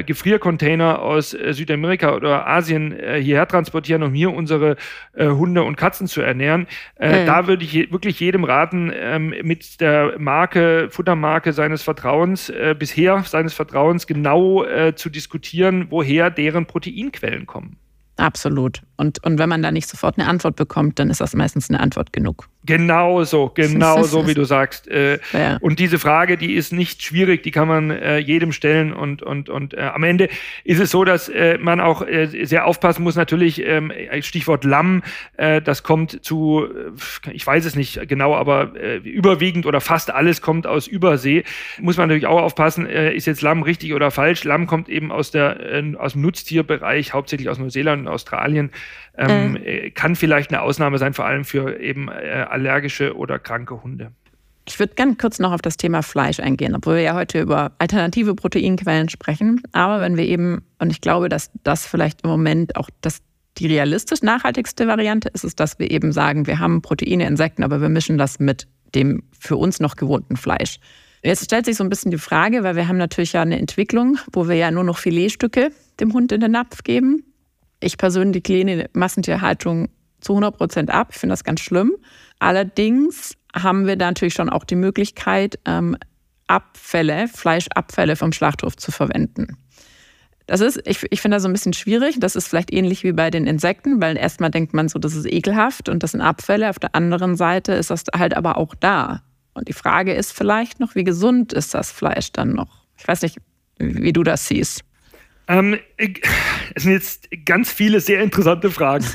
Gefriercontainer aus Südamerika oder Asien hierher transportieren, um hier unsere Hunde Hunde und Katzen zu ernähren. Äh, mhm. Da würde ich wirklich jedem raten, ähm, mit der Marke, Futtermarke seines Vertrauens, äh, bisher seines Vertrauens genau äh, zu diskutieren, woher deren Proteinquellen kommen. Absolut. Und, und wenn man da nicht sofort eine Antwort bekommt, dann ist das meistens eine Antwort genug. Genau so, genau so, wie du sagst. Äh, ja. Und diese Frage, die ist nicht schwierig, die kann man äh, jedem stellen. Und, und, und äh, am Ende ist es so, dass äh, man auch äh, sehr aufpassen muss. Natürlich, ähm, Stichwort Lamm, äh, das kommt zu, ich weiß es nicht genau, aber überwiegend oder fast alles kommt aus Übersee. Muss man natürlich auch aufpassen, ist jetzt Lamm richtig oder falsch? Lamm kommt eben aus, der, aus dem Nutztierbereich, hauptsächlich aus Neuseeland und Australien. Ähm, äh. Kann vielleicht eine Ausnahme sein, vor allem für eben äh, allergische oder kranke Hunde. Ich würde ganz kurz noch auf das Thema Fleisch eingehen, obwohl wir ja heute über alternative Proteinquellen sprechen. Aber wenn wir eben, und ich glaube, dass das vielleicht im Moment auch das, die realistisch nachhaltigste Variante ist, ist, dass wir eben sagen, wir haben Proteine, Insekten, aber wir mischen das mit dem für uns noch gewohnten Fleisch. Jetzt stellt sich so ein bisschen die Frage, weil wir haben natürlich ja eine Entwicklung, wo wir ja nur noch Filetstücke dem Hund in den Napf geben. Ich persönlich lehne Massentierhaltung zu 100 Prozent ab. Ich finde das ganz schlimm. Allerdings haben wir da natürlich schon auch die Möglichkeit, ähm, Abfälle, Fleischabfälle vom Schlachthof zu verwenden. Das ist, ich, ich finde das so ein bisschen schwierig. Das ist vielleicht ähnlich wie bei den Insekten, weil erstmal denkt man so, das ist ekelhaft und das sind Abfälle. Auf der anderen Seite ist das halt aber auch da. Und die Frage ist vielleicht noch, wie gesund ist das Fleisch dann noch? Ich weiß nicht, wie du das siehst. Ähm, es sind jetzt ganz viele sehr interessante Fragen.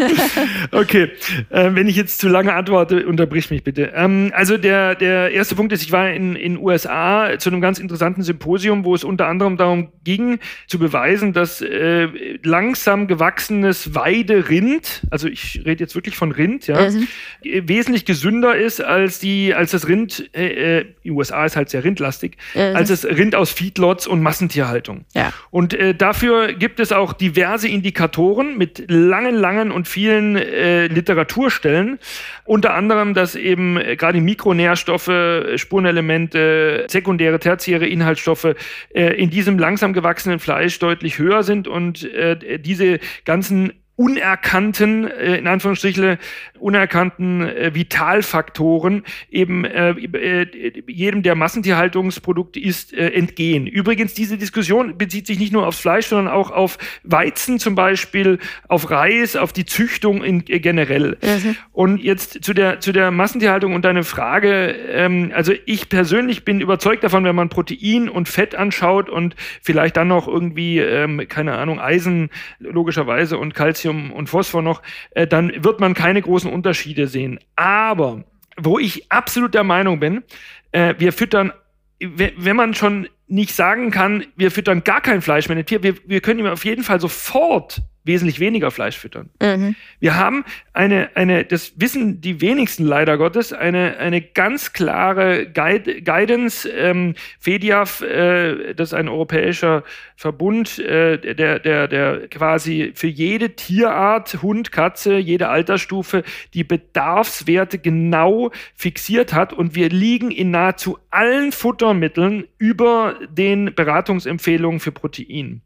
Okay, äh, wenn ich jetzt zu lange antworte, unterbrich mich bitte. Ähm, also der, der erste Punkt ist, ich war in den USA zu einem ganz interessanten Symposium, wo es unter anderem darum ging, zu beweisen, dass äh, langsam gewachsenes Weiderind, also ich rede jetzt wirklich von Rind, ja, mhm. wesentlich gesünder ist als die, als das Rind, äh, die äh, USA ist halt sehr rindlastig, mhm. als das Rind aus Feedlots und Massentierhaltung. Ja. Und äh, dafür Dafür gibt es auch diverse Indikatoren mit langen, langen und vielen äh, Literaturstellen. Unter anderem, dass eben äh, gerade Mikronährstoffe, Spurenelemente, sekundäre, tertiäre Inhaltsstoffe äh, in diesem langsam gewachsenen Fleisch deutlich höher sind und äh, diese ganzen unerkannten, äh, in Anführungsstrichen, unerkannten äh, Vitalfaktoren eben äh, äh, jedem der Massentierhaltungsprodukte ist, äh, entgehen. Übrigens, diese Diskussion bezieht sich nicht nur aufs Fleisch, sondern auch auf Weizen zum Beispiel, auf Reis, auf die Züchtung in, äh, generell. Mhm. Und jetzt zu der, zu der Massentierhaltung und deine Frage, ähm, also ich persönlich bin überzeugt davon, wenn man Protein und Fett anschaut und vielleicht dann noch irgendwie, ähm, keine Ahnung, Eisen logischerweise und Kalzium Calcium und Phosphor noch, äh, dann wird man keine großen Unterschiede sehen. Aber wo ich absolut der Meinung bin, äh, wir füttern, wenn man schon nicht sagen kann, wir füttern gar kein Fleisch mehr in Tier, wir, wir können ihm auf jeden Fall sofort wesentlich weniger Fleisch füttern. Mhm. Wir haben eine, eine, das wissen die wenigsten leider Gottes, eine, eine ganz klare Guide, Guidance. Ähm, FEDIAF, äh, das ist ein europäischer Verbund, äh, der, der, der quasi für jede Tierart, Hund, Katze, jede Altersstufe die Bedarfswerte genau fixiert hat. Und wir liegen in nahezu allen Futtermitteln über den Beratungsempfehlungen für Protein.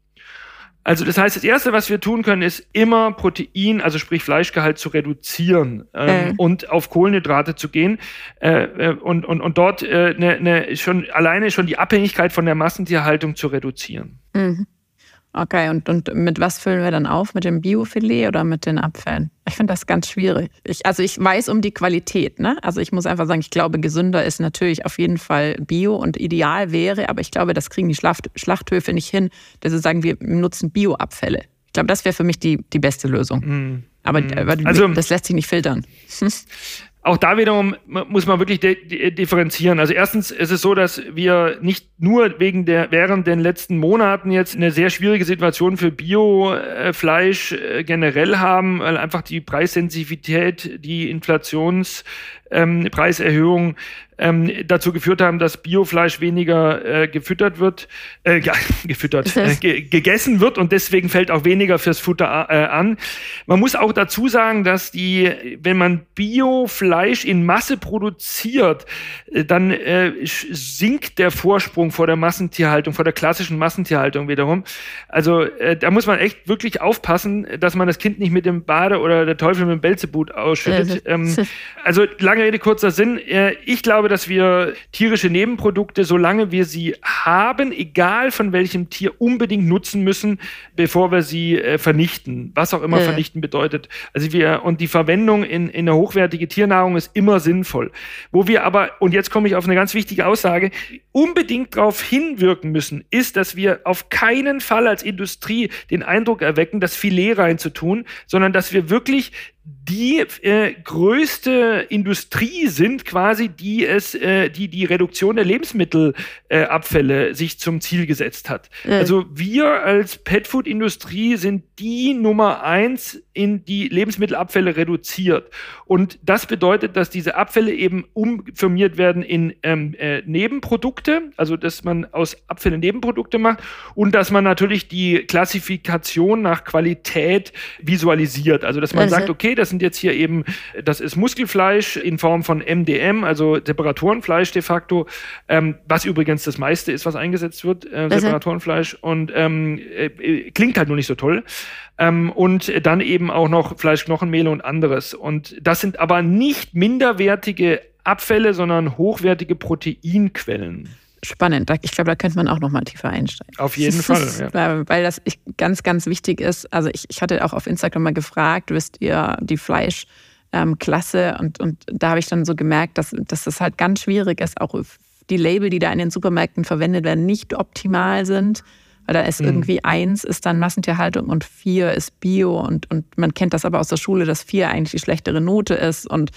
Also das heißt, das Erste, was wir tun können, ist immer Protein, also sprich Fleischgehalt zu reduzieren ähm, äh. und auf Kohlenhydrate zu gehen äh, äh, und, und, und dort äh, ne, ne, schon alleine schon die Abhängigkeit von der Massentierhaltung zu reduzieren. Mhm. Okay, und, und mit was füllen wir dann auf? Mit dem Biofilet oder mit den Abfällen? Ich finde das ganz schwierig. Ich, also ich weiß um die Qualität. Ne? Also ich muss einfach sagen, ich glaube, gesünder ist natürlich auf jeden Fall Bio und ideal wäre, aber ich glaube, das kriegen die Schlacht, Schlachthöfe nicht hin, dass sie sagen, wir nutzen Bioabfälle. Ich glaube, das wäre für mich die, die beste Lösung. Mm. Aber, mm. aber also, das lässt sich nicht filtern. auch da wiederum muss man wirklich differenzieren. Also erstens ist es so, dass wir nicht nur wegen der während den letzten Monaten jetzt eine sehr schwierige Situation für Biofleisch äh, generell haben, weil einfach die Preissensitivität, die Inflationspreiserhöhung ähm, ähm, dazu geführt haben, dass Biofleisch weniger äh, gefüttert wird, äh, gefüttert, äh, ge gegessen wird und deswegen fällt auch weniger fürs Futter äh, an. Man muss auch dazu sagen, dass die, wenn man Biofleisch in Masse produziert, äh, dann äh, sinkt der Vorsprung vor der Massentierhaltung, vor der klassischen Massentierhaltung wiederum. Also äh, da muss man echt wirklich aufpassen, dass man das Kind nicht mit dem Bade oder der Teufel mit dem Belzebut ausschüttet. Ähm, also lange Rede, kurzer Sinn. Äh, ich glaube, dass wir tierische Nebenprodukte, solange wir sie haben, egal von welchem Tier, unbedingt nutzen müssen, bevor wir sie äh, vernichten. Was auch immer ja. vernichten bedeutet. Also wir, und die Verwendung in, in eine hochwertige Tiernahrung ist immer sinnvoll. Wo wir aber, und jetzt komme ich auf eine ganz wichtige Aussage, unbedingt darauf hinwirken müssen, ist, dass wir auf keinen Fall als Industrie den Eindruck erwecken, das Filet reinzutun, sondern dass wir wirklich die äh, größte Industrie sind, quasi, die es, äh, die die Reduktion der Lebensmittelabfälle äh, sich zum Ziel gesetzt hat. Mhm. Also wir als Petfood-Industrie sind die Nummer eins in die Lebensmittelabfälle reduziert. Und das bedeutet, dass diese Abfälle eben umfirmiert werden in ähm, äh, Nebenprodukte, also dass man aus Abfällen Nebenprodukte macht und dass man natürlich die Klassifikation nach Qualität visualisiert. Also dass man also. sagt, okay, das sind jetzt hier eben, das ist Muskelfleisch in Form von MDM, also Separatorenfleisch de facto, ähm, was übrigens das meiste ist, was eingesetzt wird, äh, Separatorenfleisch und ähm, äh, klingt halt nur nicht so toll. Ähm, und dann eben auch noch Fleischknochenmehle und anderes. Und das sind aber nicht minderwertige Abfälle, sondern hochwertige Proteinquellen spannend. Ich glaube, da könnte man auch noch mal tiefer einsteigen. Auf jeden Fall. Ja. Weil das ganz, ganz wichtig ist. Also ich, ich hatte auch auf Instagram mal gefragt, wisst ihr die Fleischklasse? Ähm, und, und da habe ich dann so gemerkt, dass, dass das halt ganz schwierig ist, auch die Label, die da in den Supermärkten verwendet werden, nicht optimal sind. Weil da ist mhm. irgendwie eins ist dann Massentierhaltung und vier ist Bio und, und man kennt das aber aus der Schule, dass vier eigentlich die schlechtere Note ist und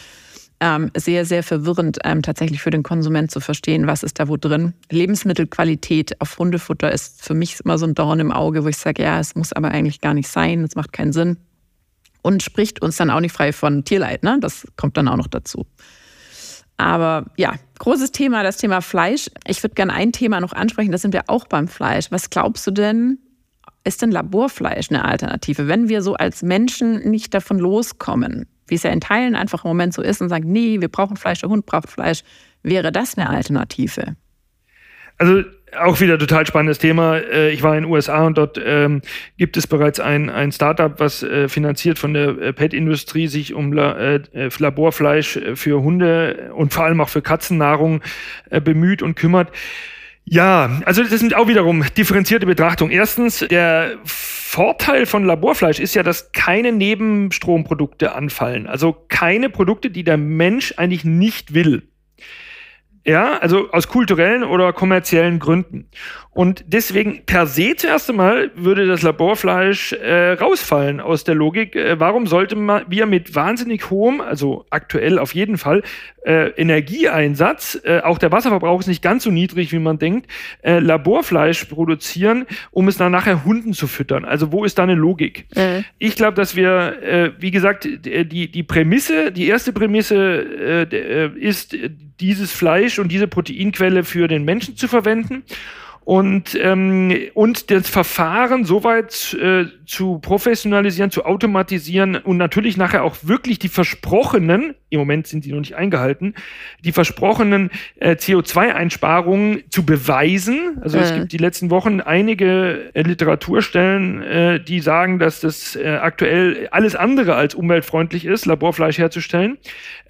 ähm, sehr, sehr verwirrend ähm, tatsächlich für den Konsument zu verstehen, was ist da wo drin. Lebensmittelqualität auf Hundefutter ist für mich immer so ein Dorn im Auge, wo ich sage, ja, es muss aber eigentlich gar nicht sein, es macht keinen Sinn. Und spricht uns dann auch nicht frei von Tierleid, ne? Das kommt dann auch noch dazu. Aber ja, großes Thema, das Thema Fleisch. Ich würde gerne ein Thema noch ansprechen, da sind wir auch beim Fleisch. Was glaubst du denn, ist denn Laborfleisch eine Alternative, wenn wir so als Menschen nicht davon loskommen? Wie es ja in Teilen einfach im Moment so ist und sagen, nee, wir brauchen Fleisch, der Hund braucht Fleisch, wäre das eine Alternative? Also auch wieder total spannendes Thema. Äh, ich war in den USA und dort ähm, gibt es bereits ein, ein Startup, was äh, finanziert von der äh, Pet-Industrie sich um La äh, äh Laborfleisch für Hunde und vor allem auch für Katzennahrung äh, bemüht und kümmert. Ja, also das sind auch wiederum differenzierte Betrachtungen. Erstens, der Vorteil von Laborfleisch ist ja, dass keine Nebenstromprodukte anfallen. Also keine Produkte, die der Mensch eigentlich nicht will. Ja, also aus kulturellen oder kommerziellen Gründen. Und deswegen per se zuerst einmal würde das Laborfleisch äh, rausfallen aus der Logik. Äh, warum sollte man wir mit wahnsinnig hohem, also aktuell auf jeden Fall, äh, Energieeinsatz, äh, auch der Wasserverbrauch ist nicht ganz so niedrig, wie man denkt, äh, Laborfleisch produzieren, um es dann nachher Hunden zu füttern. Also wo ist da eine Logik? Mhm. Ich glaube, dass wir, äh, wie gesagt, die, die Prämisse, die erste Prämisse äh, äh ist, dieses Fleisch und diese Proteinquelle für den Menschen zu verwenden und, ähm, und das Verfahren soweit äh, zu professionalisieren, zu automatisieren und natürlich nachher auch wirklich die versprochenen, im Moment sind die noch nicht eingehalten, die versprochenen äh, CO2-Einsparungen zu beweisen. Also äh. es gibt die letzten Wochen einige äh, Literaturstellen, äh, die sagen, dass das äh, aktuell alles andere als umweltfreundlich ist, Laborfleisch herzustellen.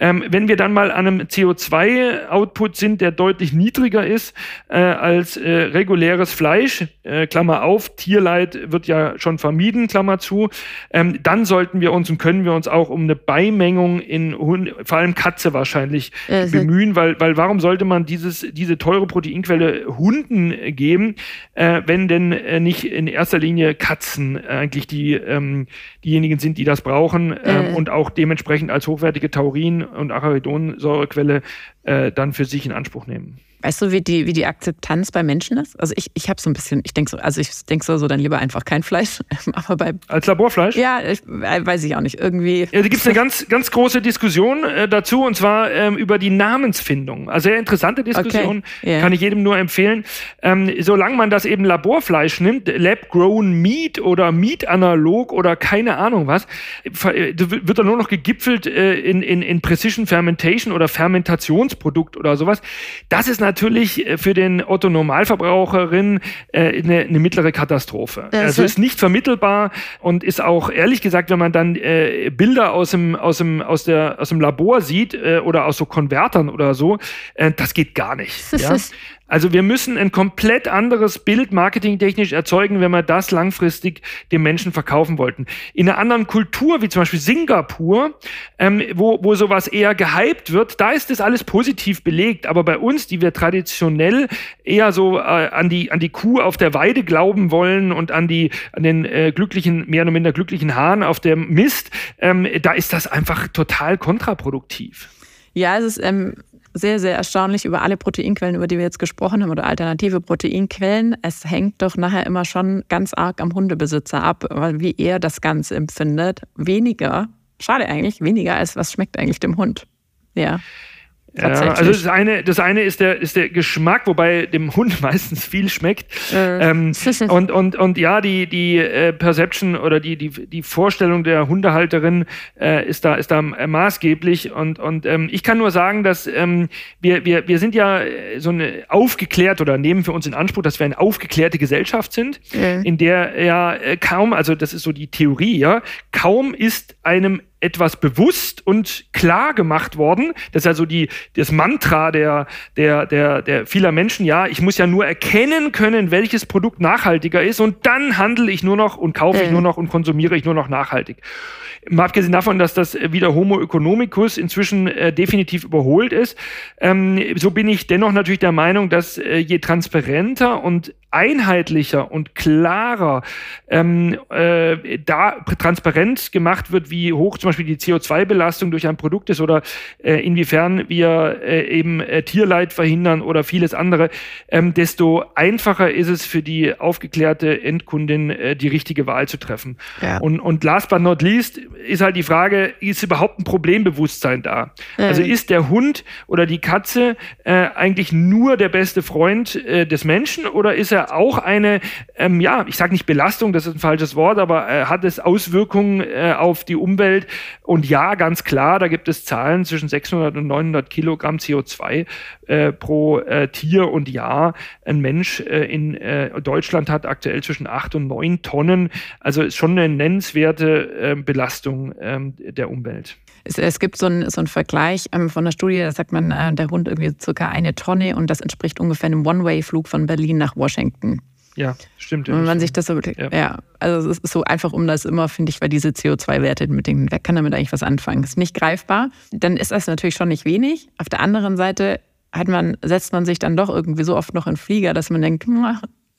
Ähm, wenn wir dann mal an einem CO2-Output sind, der deutlich niedriger ist äh, als äh, reguläres Fleisch, äh, Klammer auf, Tierleid wird ja schon vermieden, Klammer zu, ähm, dann sollten wir uns und können wir uns auch um eine Beimengung in Hund, vor allem Katze wahrscheinlich äh, bemühen, weil, weil warum sollte man dieses, diese teure Proteinquelle Hunden geben, äh, wenn denn äh, nicht in erster Linie Katzen eigentlich die, ähm, diejenigen sind, die das brauchen äh. und auch dementsprechend als hochwertige Taurin und Arachidonsäurequelle äh, dann für sich in Anspruch nehmen. Weißt du, wie die, wie die Akzeptanz bei Menschen ist? Also ich, ich habe so ein bisschen, ich denke so, also ich denke so, so, dann lieber einfach kein Fleisch. Aber bei. Als Laborfleisch? Ja, ich, äh, weiß ich auch nicht. Irgendwie. Ja, da gibt es eine ganz, ganz große Diskussion äh, dazu und zwar ähm, über die Namensfindung. Also sehr interessante Diskussion, okay. yeah. kann ich jedem nur empfehlen. Ähm, solange man das eben Laborfleisch nimmt, Lab-Grown Meat oder Meat-Analog oder keine Ahnung was, äh, wird dann nur noch gegipfelt äh, in, in, in Precision Fermentation oder Fermentationsprodukt oder sowas. Das ist natürlich natürlich äh, für den Otto Normalverbraucherin äh, eine, eine mittlere Katastrophe. Das also ist nicht vermittelbar und ist auch ehrlich gesagt, wenn man dann äh, Bilder aus dem aus dem aus der aus dem Labor sieht äh, oder aus so Konvertern oder so, äh, das geht gar nicht. ja? Also wir müssen ein komplett anderes Bild marketingtechnisch erzeugen, wenn wir das langfristig dem Menschen verkaufen wollten. In einer anderen Kultur, wie zum Beispiel Singapur, ähm, wo, wo sowas eher gehypt wird, da ist das alles positiv belegt. Aber bei uns, die wir traditionell eher so äh, an, die, an die Kuh auf der Weide glauben wollen und an, die, an den äh, glücklichen, mehr oder minder glücklichen Hahn auf dem Mist, ähm, da ist das einfach total kontraproduktiv. Ja, es ist ähm, sehr, sehr erstaunlich über alle Proteinquellen, über die wir jetzt gesprochen haben, oder alternative Proteinquellen. Es hängt doch nachher immer schon ganz arg am Hundebesitzer ab, wie er das Ganze empfindet. Weniger, schade eigentlich, weniger als was schmeckt eigentlich dem Hund. Ja. Ja, also das eine, das eine ist der, ist der Geschmack, wobei dem Hund meistens viel schmeckt. Äh. Ähm, und, und, und ja, die, die äh, Perception oder die, die, die Vorstellung der Hundehalterin äh, ist da, ist da maßgeblich. Und, und ähm, ich kann nur sagen, dass ähm, wir, wir, wir sind ja äh, so eine aufgeklärt oder nehmen für uns in Anspruch, dass wir eine aufgeklärte Gesellschaft sind, in der ja äh, kaum, also das ist so die Theorie, ja, kaum ist einem etwas bewusst und klar gemacht worden. Das ist also die, das Mantra der, der, der, der vieler Menschen. Ja, ich muss ja nur erkennen können, welches Produkt nachhaltiger ist und dann handle ich nur noch und kaufe ich nur noch und konsumiere ich nur noch nachhaltig. Mal abgesehen davon, dass das wieder Homo economicus inzwischen äh, definitiv überholt ist, ähm, so bin ich dennoch natürlich der Meinung, dass äh, je transparenter und einheitlicher und klarer ähm, äh, da transparent gemacht wird, wie hoch zum Beispiel die CO2-Belastung durch ein Produkt ist oder äh, inwiefern wir äh, eben äh, Tierleid verhindern oder vieles andere, ähm, desto einfacher ist es für die aufgeklärte Endkundin, äh, die richtige Wahl zu treffen. Ja. Und, und last but not least ist halt die Frage, ist überhaupt ein Problembewusstsein da? Mhm. Also ist der Hund oder die Katze äh, eigentlich nur der beste Freund des Menschen oder ist er auch eine, ähm, ja, ich sage nicht Belastung, das ist ein falsches Wort, aber äh, hat es Auswirkungen äh, auf die Umwelt? Und ja, ganz klar, da gibt es Zahlen zwischen 600 und 900 Kilogramm CO2 äh, pro äh, Tier und Jahr. Ein Mensch äh, in äh, Deutschland hat aktuell zwischen 8 und 9 Tonnen. Also ist schon eine nennenswerte äh, Belastung äh, der Umwelt. Es, es, gibt so einen, so einen Vergleich ähm, von der Studie, da sagt man, äh, der Hund irgendwie circa eine Tonne und das entspricht ungefähr einem One-Way-Flug von Berlin nach Washington. Ja, stimmt. Wenn man sich das so ja. ja. also es ist so einfach um das immer, finde ich, weil diese CO2-Werte mit denen, wer kann damit eigentlich was anfangen? Ist nicht greifbar. Dann ist das natürlich schon nicht wenig. Auf der anderen Seite hat man, setzt man sich dann doch irgendwie so oft noch in Flieger, dass man denkt,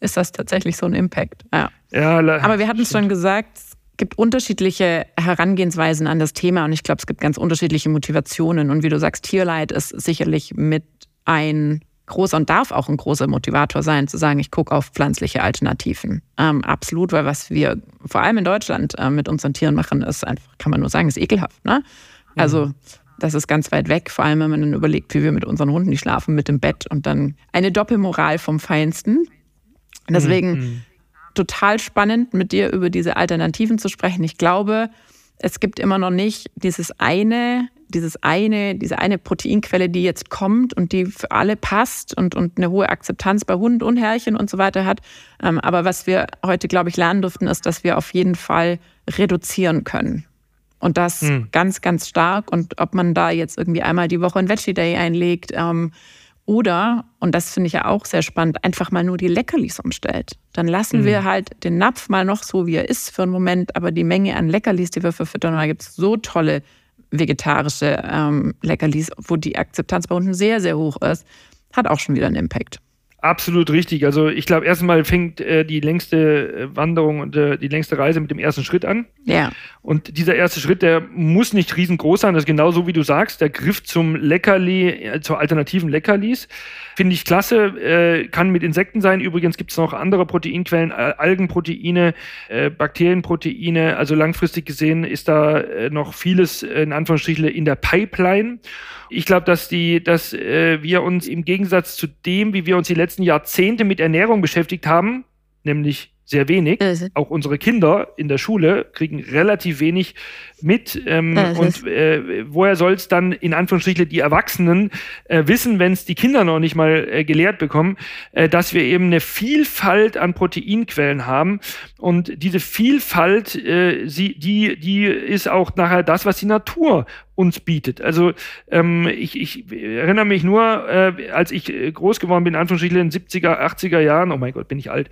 ist das tatsächlich so ein Impact? Ja. ja Aber wir hatten es schon gesagt, es gibt unterschiedliche Herangehensweisen an das Thema und ich glaube, es gibt ganz unterschiedliche Motivationen. Und wie du sagst, Tierleid ist sicherlich mit ein großer und darf auch ein großer Motivator sein, zu sagen, ich gucke auf pflanzliche Alternativen. Ähm, absolut, weil was wir vor allem in Deutschland äh, mit unseren Tieren machen, ist einfach, kann man nur sagen, ist ekelhaft. Ne? Also mhm. das ist ganz weit weg, vor allem wenn man dann überlegt, wie wir mit unseren Hunden, die schlafen mit dem Bett und dann eine Doppelmoral vom Feinsten. Deswegen mhm. Total spannend, mit dir über diese Alternativen zu sprechen. Ich glaube, es gibt immer noch nicht dieses eine dieses eine, diese eine Proteinquelle, die jetzt kommt und die für alle passt und, und eine hohe Akzeptanz bei Hund und Herrchen und so weiter hat. Ähm, aber was wir heute, glaube ich, lernen durften, ist, dass wir auf jeden Fall reduzieren können. Und das hm. ganz, ganz stark. Und ob man da jetzt irgendwie einmal die Woche ein Veggie Day einlegt ähm, oder, und das finde ich ja auch sehr spannend, einfach mal nur die Leckerlis umstellt. Dann lassen hm. wir halt den Napf mal noch so, wie er ist für einen Moment, aber die Menge an Leckerlis, die wir verfüttern, da gibt es so tolle vegetarische ähm, Leckerlis, wo die Akzeptanz bei Hunden sehr, sehr hoch ist, hat auch schon wieder einen Impact. Absolut richtig. Also ich glaube, erstmal fängt äh, die längste äh, Wanderung und äh, die längste Reise mit dem ersten Schritt an. Ja. Und dieser erste Schritt, der muss nicht riesengroß sein. Das ist genauso wie du sagst, der Griff zum Leckerli, äh, zur alternativen Leckerlis. Finde ich klasse. Äh, kann mit Insekten sein. Übrigens gibt es noch andere Proteinquellen, Algenproteine, äh, Bakterienproteine. Also langfristig gesehen ist da noch vieles in Anführungsstrichen in der Pipeline. Ich glaube, dass die, dass wir uns im Gegensatz zu dem, wie wir uns die letzten Jahrzehnte mit Ernährung beschäftigt haben, nämlich sehr wenig. Auch unsere Kinder in der Schule kriegen relativ wenig mit. Ähm, und äh, woher soll es dann in Anführungsstrichen die Erwachsenen äh, wissen, wenn es die Kinder noch nicht mal äh, gelehrt bekommen, äh, dass wir eben eine Vielfalt an Proteinquellen haben. Und diese Vielfalt, äh, sie, die, die ist auch nachher das, was die Natur uns bietet. Also ähm, ich, ich erinnere mich nur, äh, als ich groß geworden bin, in Anführungsstrichen in den 70er, 80er Jahren, oh mein Gott, bin ich alt,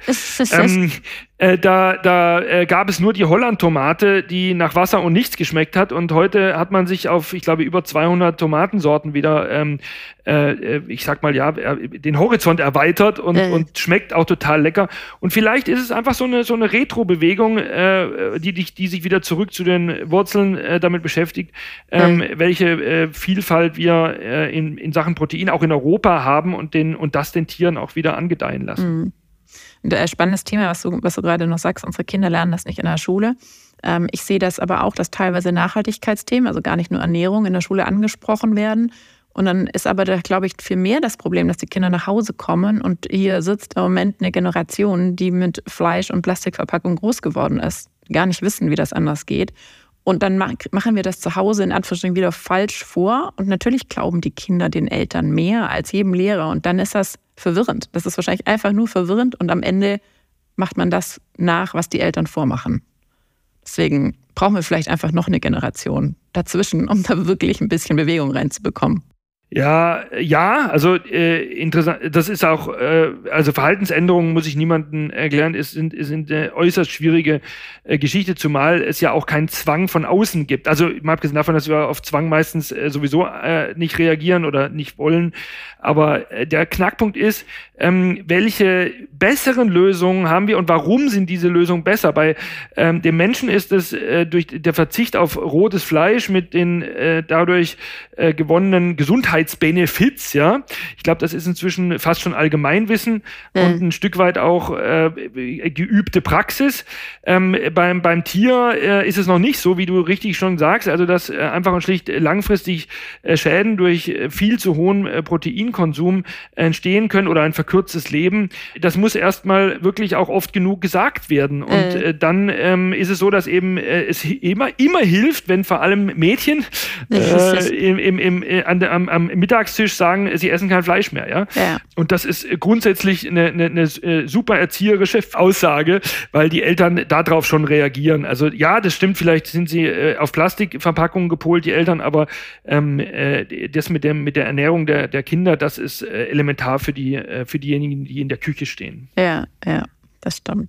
ähm, äh, da da äh, gab es nur die Holland-Tomate, die nach Wasser und nichts geschmeckt hat. Und heute hat man sich auf, ich glaube, über 200 Tomatensorten wieder ähm, äh, äh, ich sag mal ja, den Horizont erweitert und, äh. und schmeckt auch total lecker. Und vielleicht ist es einfach so eine, so eine Retro-Bewegung, äh, die, die, die sich wieder zurück zu den Wurzeln äh, damit beschäftigt, ähm, äh. welche äh, Vielfalt wir äh, in, in Sachen Protein auch in Europa haben und, den, und das den Tieren auch wieder angedeihen lassen. Mhm. Ein spannendes Thema, was du, was du gerade noch sagst, unsere Kinder lernen das nicht in der Schule. Ähm, ich sehe das aber auch, dass teilweise Nachhaltigkeitsthemen, also gar nicht nur Ernährung in der Schule angesprochen werden und dann ist aber da, glaube ich, viel mehr das Problem, dass die Kinder nach Hause kommen und hier sitzt im Moment eine Generation, die mit Fleisch und Plastikverpackung groß geworden ist, gar nicht wissen, wie das anders geht. Und dann machen wir das zu Hause in Anführungsstrichen wieder falsch vor. Und natürlich glauben die Kinder den Eltern mehr als jedem Lehrer. Und dann ist das verwirrend. Das ist wahrscheinlich einfach nur verwirrend. Und am Ende macht man das nach, was die Eltern vormachen. Deswegen brauchen wir vielleicht einfach noch eine Generation dazwischen, um da wirklich ein bisschen Bewegung reinzubekommen. Ja, ja, also äh, interessant, das ist auch, äh, also Verhaltensänderungen muss ich niemandem erklären, es sind, sind eine äußerst schwierige äh, Geschichte, zumal es ja auch keinen Zwang von außen gibt. Also mal abgesehen davon, dass wir auf Zwang meistens äh, sowieso äh, nicht reagieren oder nicht wollen, aber äh, der Knackpunkt ist, ähm, welche besseren Lösungen haben wir und warum sind diese Lösungen besser? Bei ähm, dem Menschen ist es äh, durch der Verzicht auf rotes Fleisch mit den äh, dadurch äh, gewonnenen Gesundheitsbenefits, ja. Ich glaube, das ist inzwischen fast schon Allgemeinwissen mhm. und ein Stück weit auch äh, geübte Praxis. Ähm, beim, beim Tier äh, ist es noch nicht so, wie du richtig schon sagst, also dass äh, einfach und schlicht langfristig äh, Schäden durch äh, viel zu hohen äh, Protein Konsum entstehen können oder ein verkürztes Leben, das muss erstmal wirklich auch oft genug gesagt werden. Und. Äh, dann ähm, ist es so, dass eben es immer, immer hilft, wenn vor allem Mädchen äh, im, im, im, an, am, am, Mittagstisch sagen, sie essen kein Fleisch mehr. Ja? ja. Und das ist grundsätzlich eine, eine, eine äh, super erzieherische Aussage, weil die Eltern darauf schon reagieren. Also ja, das stimmt, vielleicht sind sie auf Plastikverpackungen gepolt, die Eltern, aber ähm, das mit, dem, mit der Ernährung der, der Kinder, das ist äh, elementar für, die, äh, für diejenigen, die in der Küche stehen. Ja, ja, das stimmt.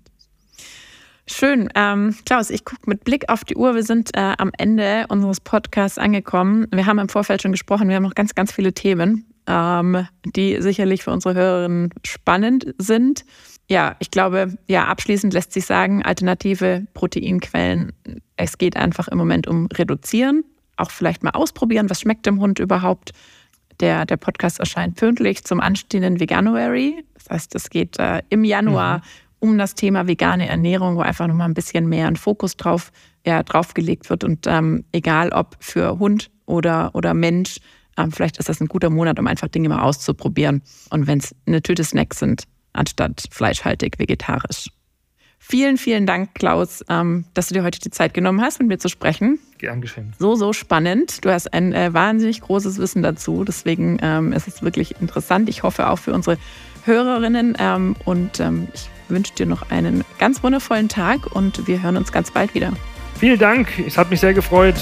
Schön. Ähm, Klaus, ich gucke mit Blick auf die Uhr. Wir sind äh, am Ende unseres Podcasts angekommen. Wir haben im Vorfeld schon gesprochen, wir haben noch ganz, ganz viele Themen. ähm, die sicherlich für unsere Hörerinnen spannend sind. Ja, ich glaube, ja, abschließend lässt sich sagen, alternative Proteinquellen, es geht einfach im Moment um Reduzieren, auch vielleicht mal ausprobieren, was schmeckt dem Hund überhaupt. Der, der Podcast erscheint pünktlich zum anstehenden Veganuary. Das heißt, es geht äh, im Januar mhm. Um das Thema vegane Ernährung, wo einfach nochmal ein bisschen mehr ein Fokus drauf, ja, draufgelegt wird. Und ähm, egal ob für Hund oder, oder Mensch, ähm, vielleicht ist das ein guter Monat, um einfach Dinge mal auszuprobieren. Und wenn es eine Tüte Snacks sind, anstatt fleischhaltig vegetarisch. Vielen, vielen Dank, Klaus, ähm, dass du dir heute die Zeit genommen hast, mit mir zu sprechen. Gern geschehen. So, so spannend. Du hast ein äh, wahnsinnig großes Wissen dazu. Deswegen ähm, ist es wirklich interessant. Ich hoffe auch für unsere Hörerinnen. Ähm, und ähm, ich wünsche dir noch einen ganz wundervollen Tag und wir hören uns ganz bald wieder. Vielen Dank. Es hat mich sehr gefreut.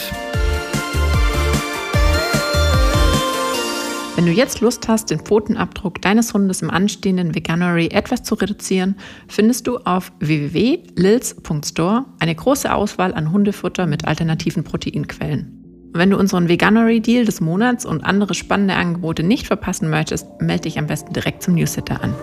Wenn du jetzt Lust hast, den Pfotenabdruck deines Hundes im anstehenden Veganuary etwas zu reduzieren, findest du auf www.lils.store eine große Auswahl an Hundefutter mit alternativen Proteinquellen. Wenn du unseren Veganuary Deal des Monats und andere spannende Angebote nicht verpassen möchtest, melde dich am besten direkt zum Newsletter an.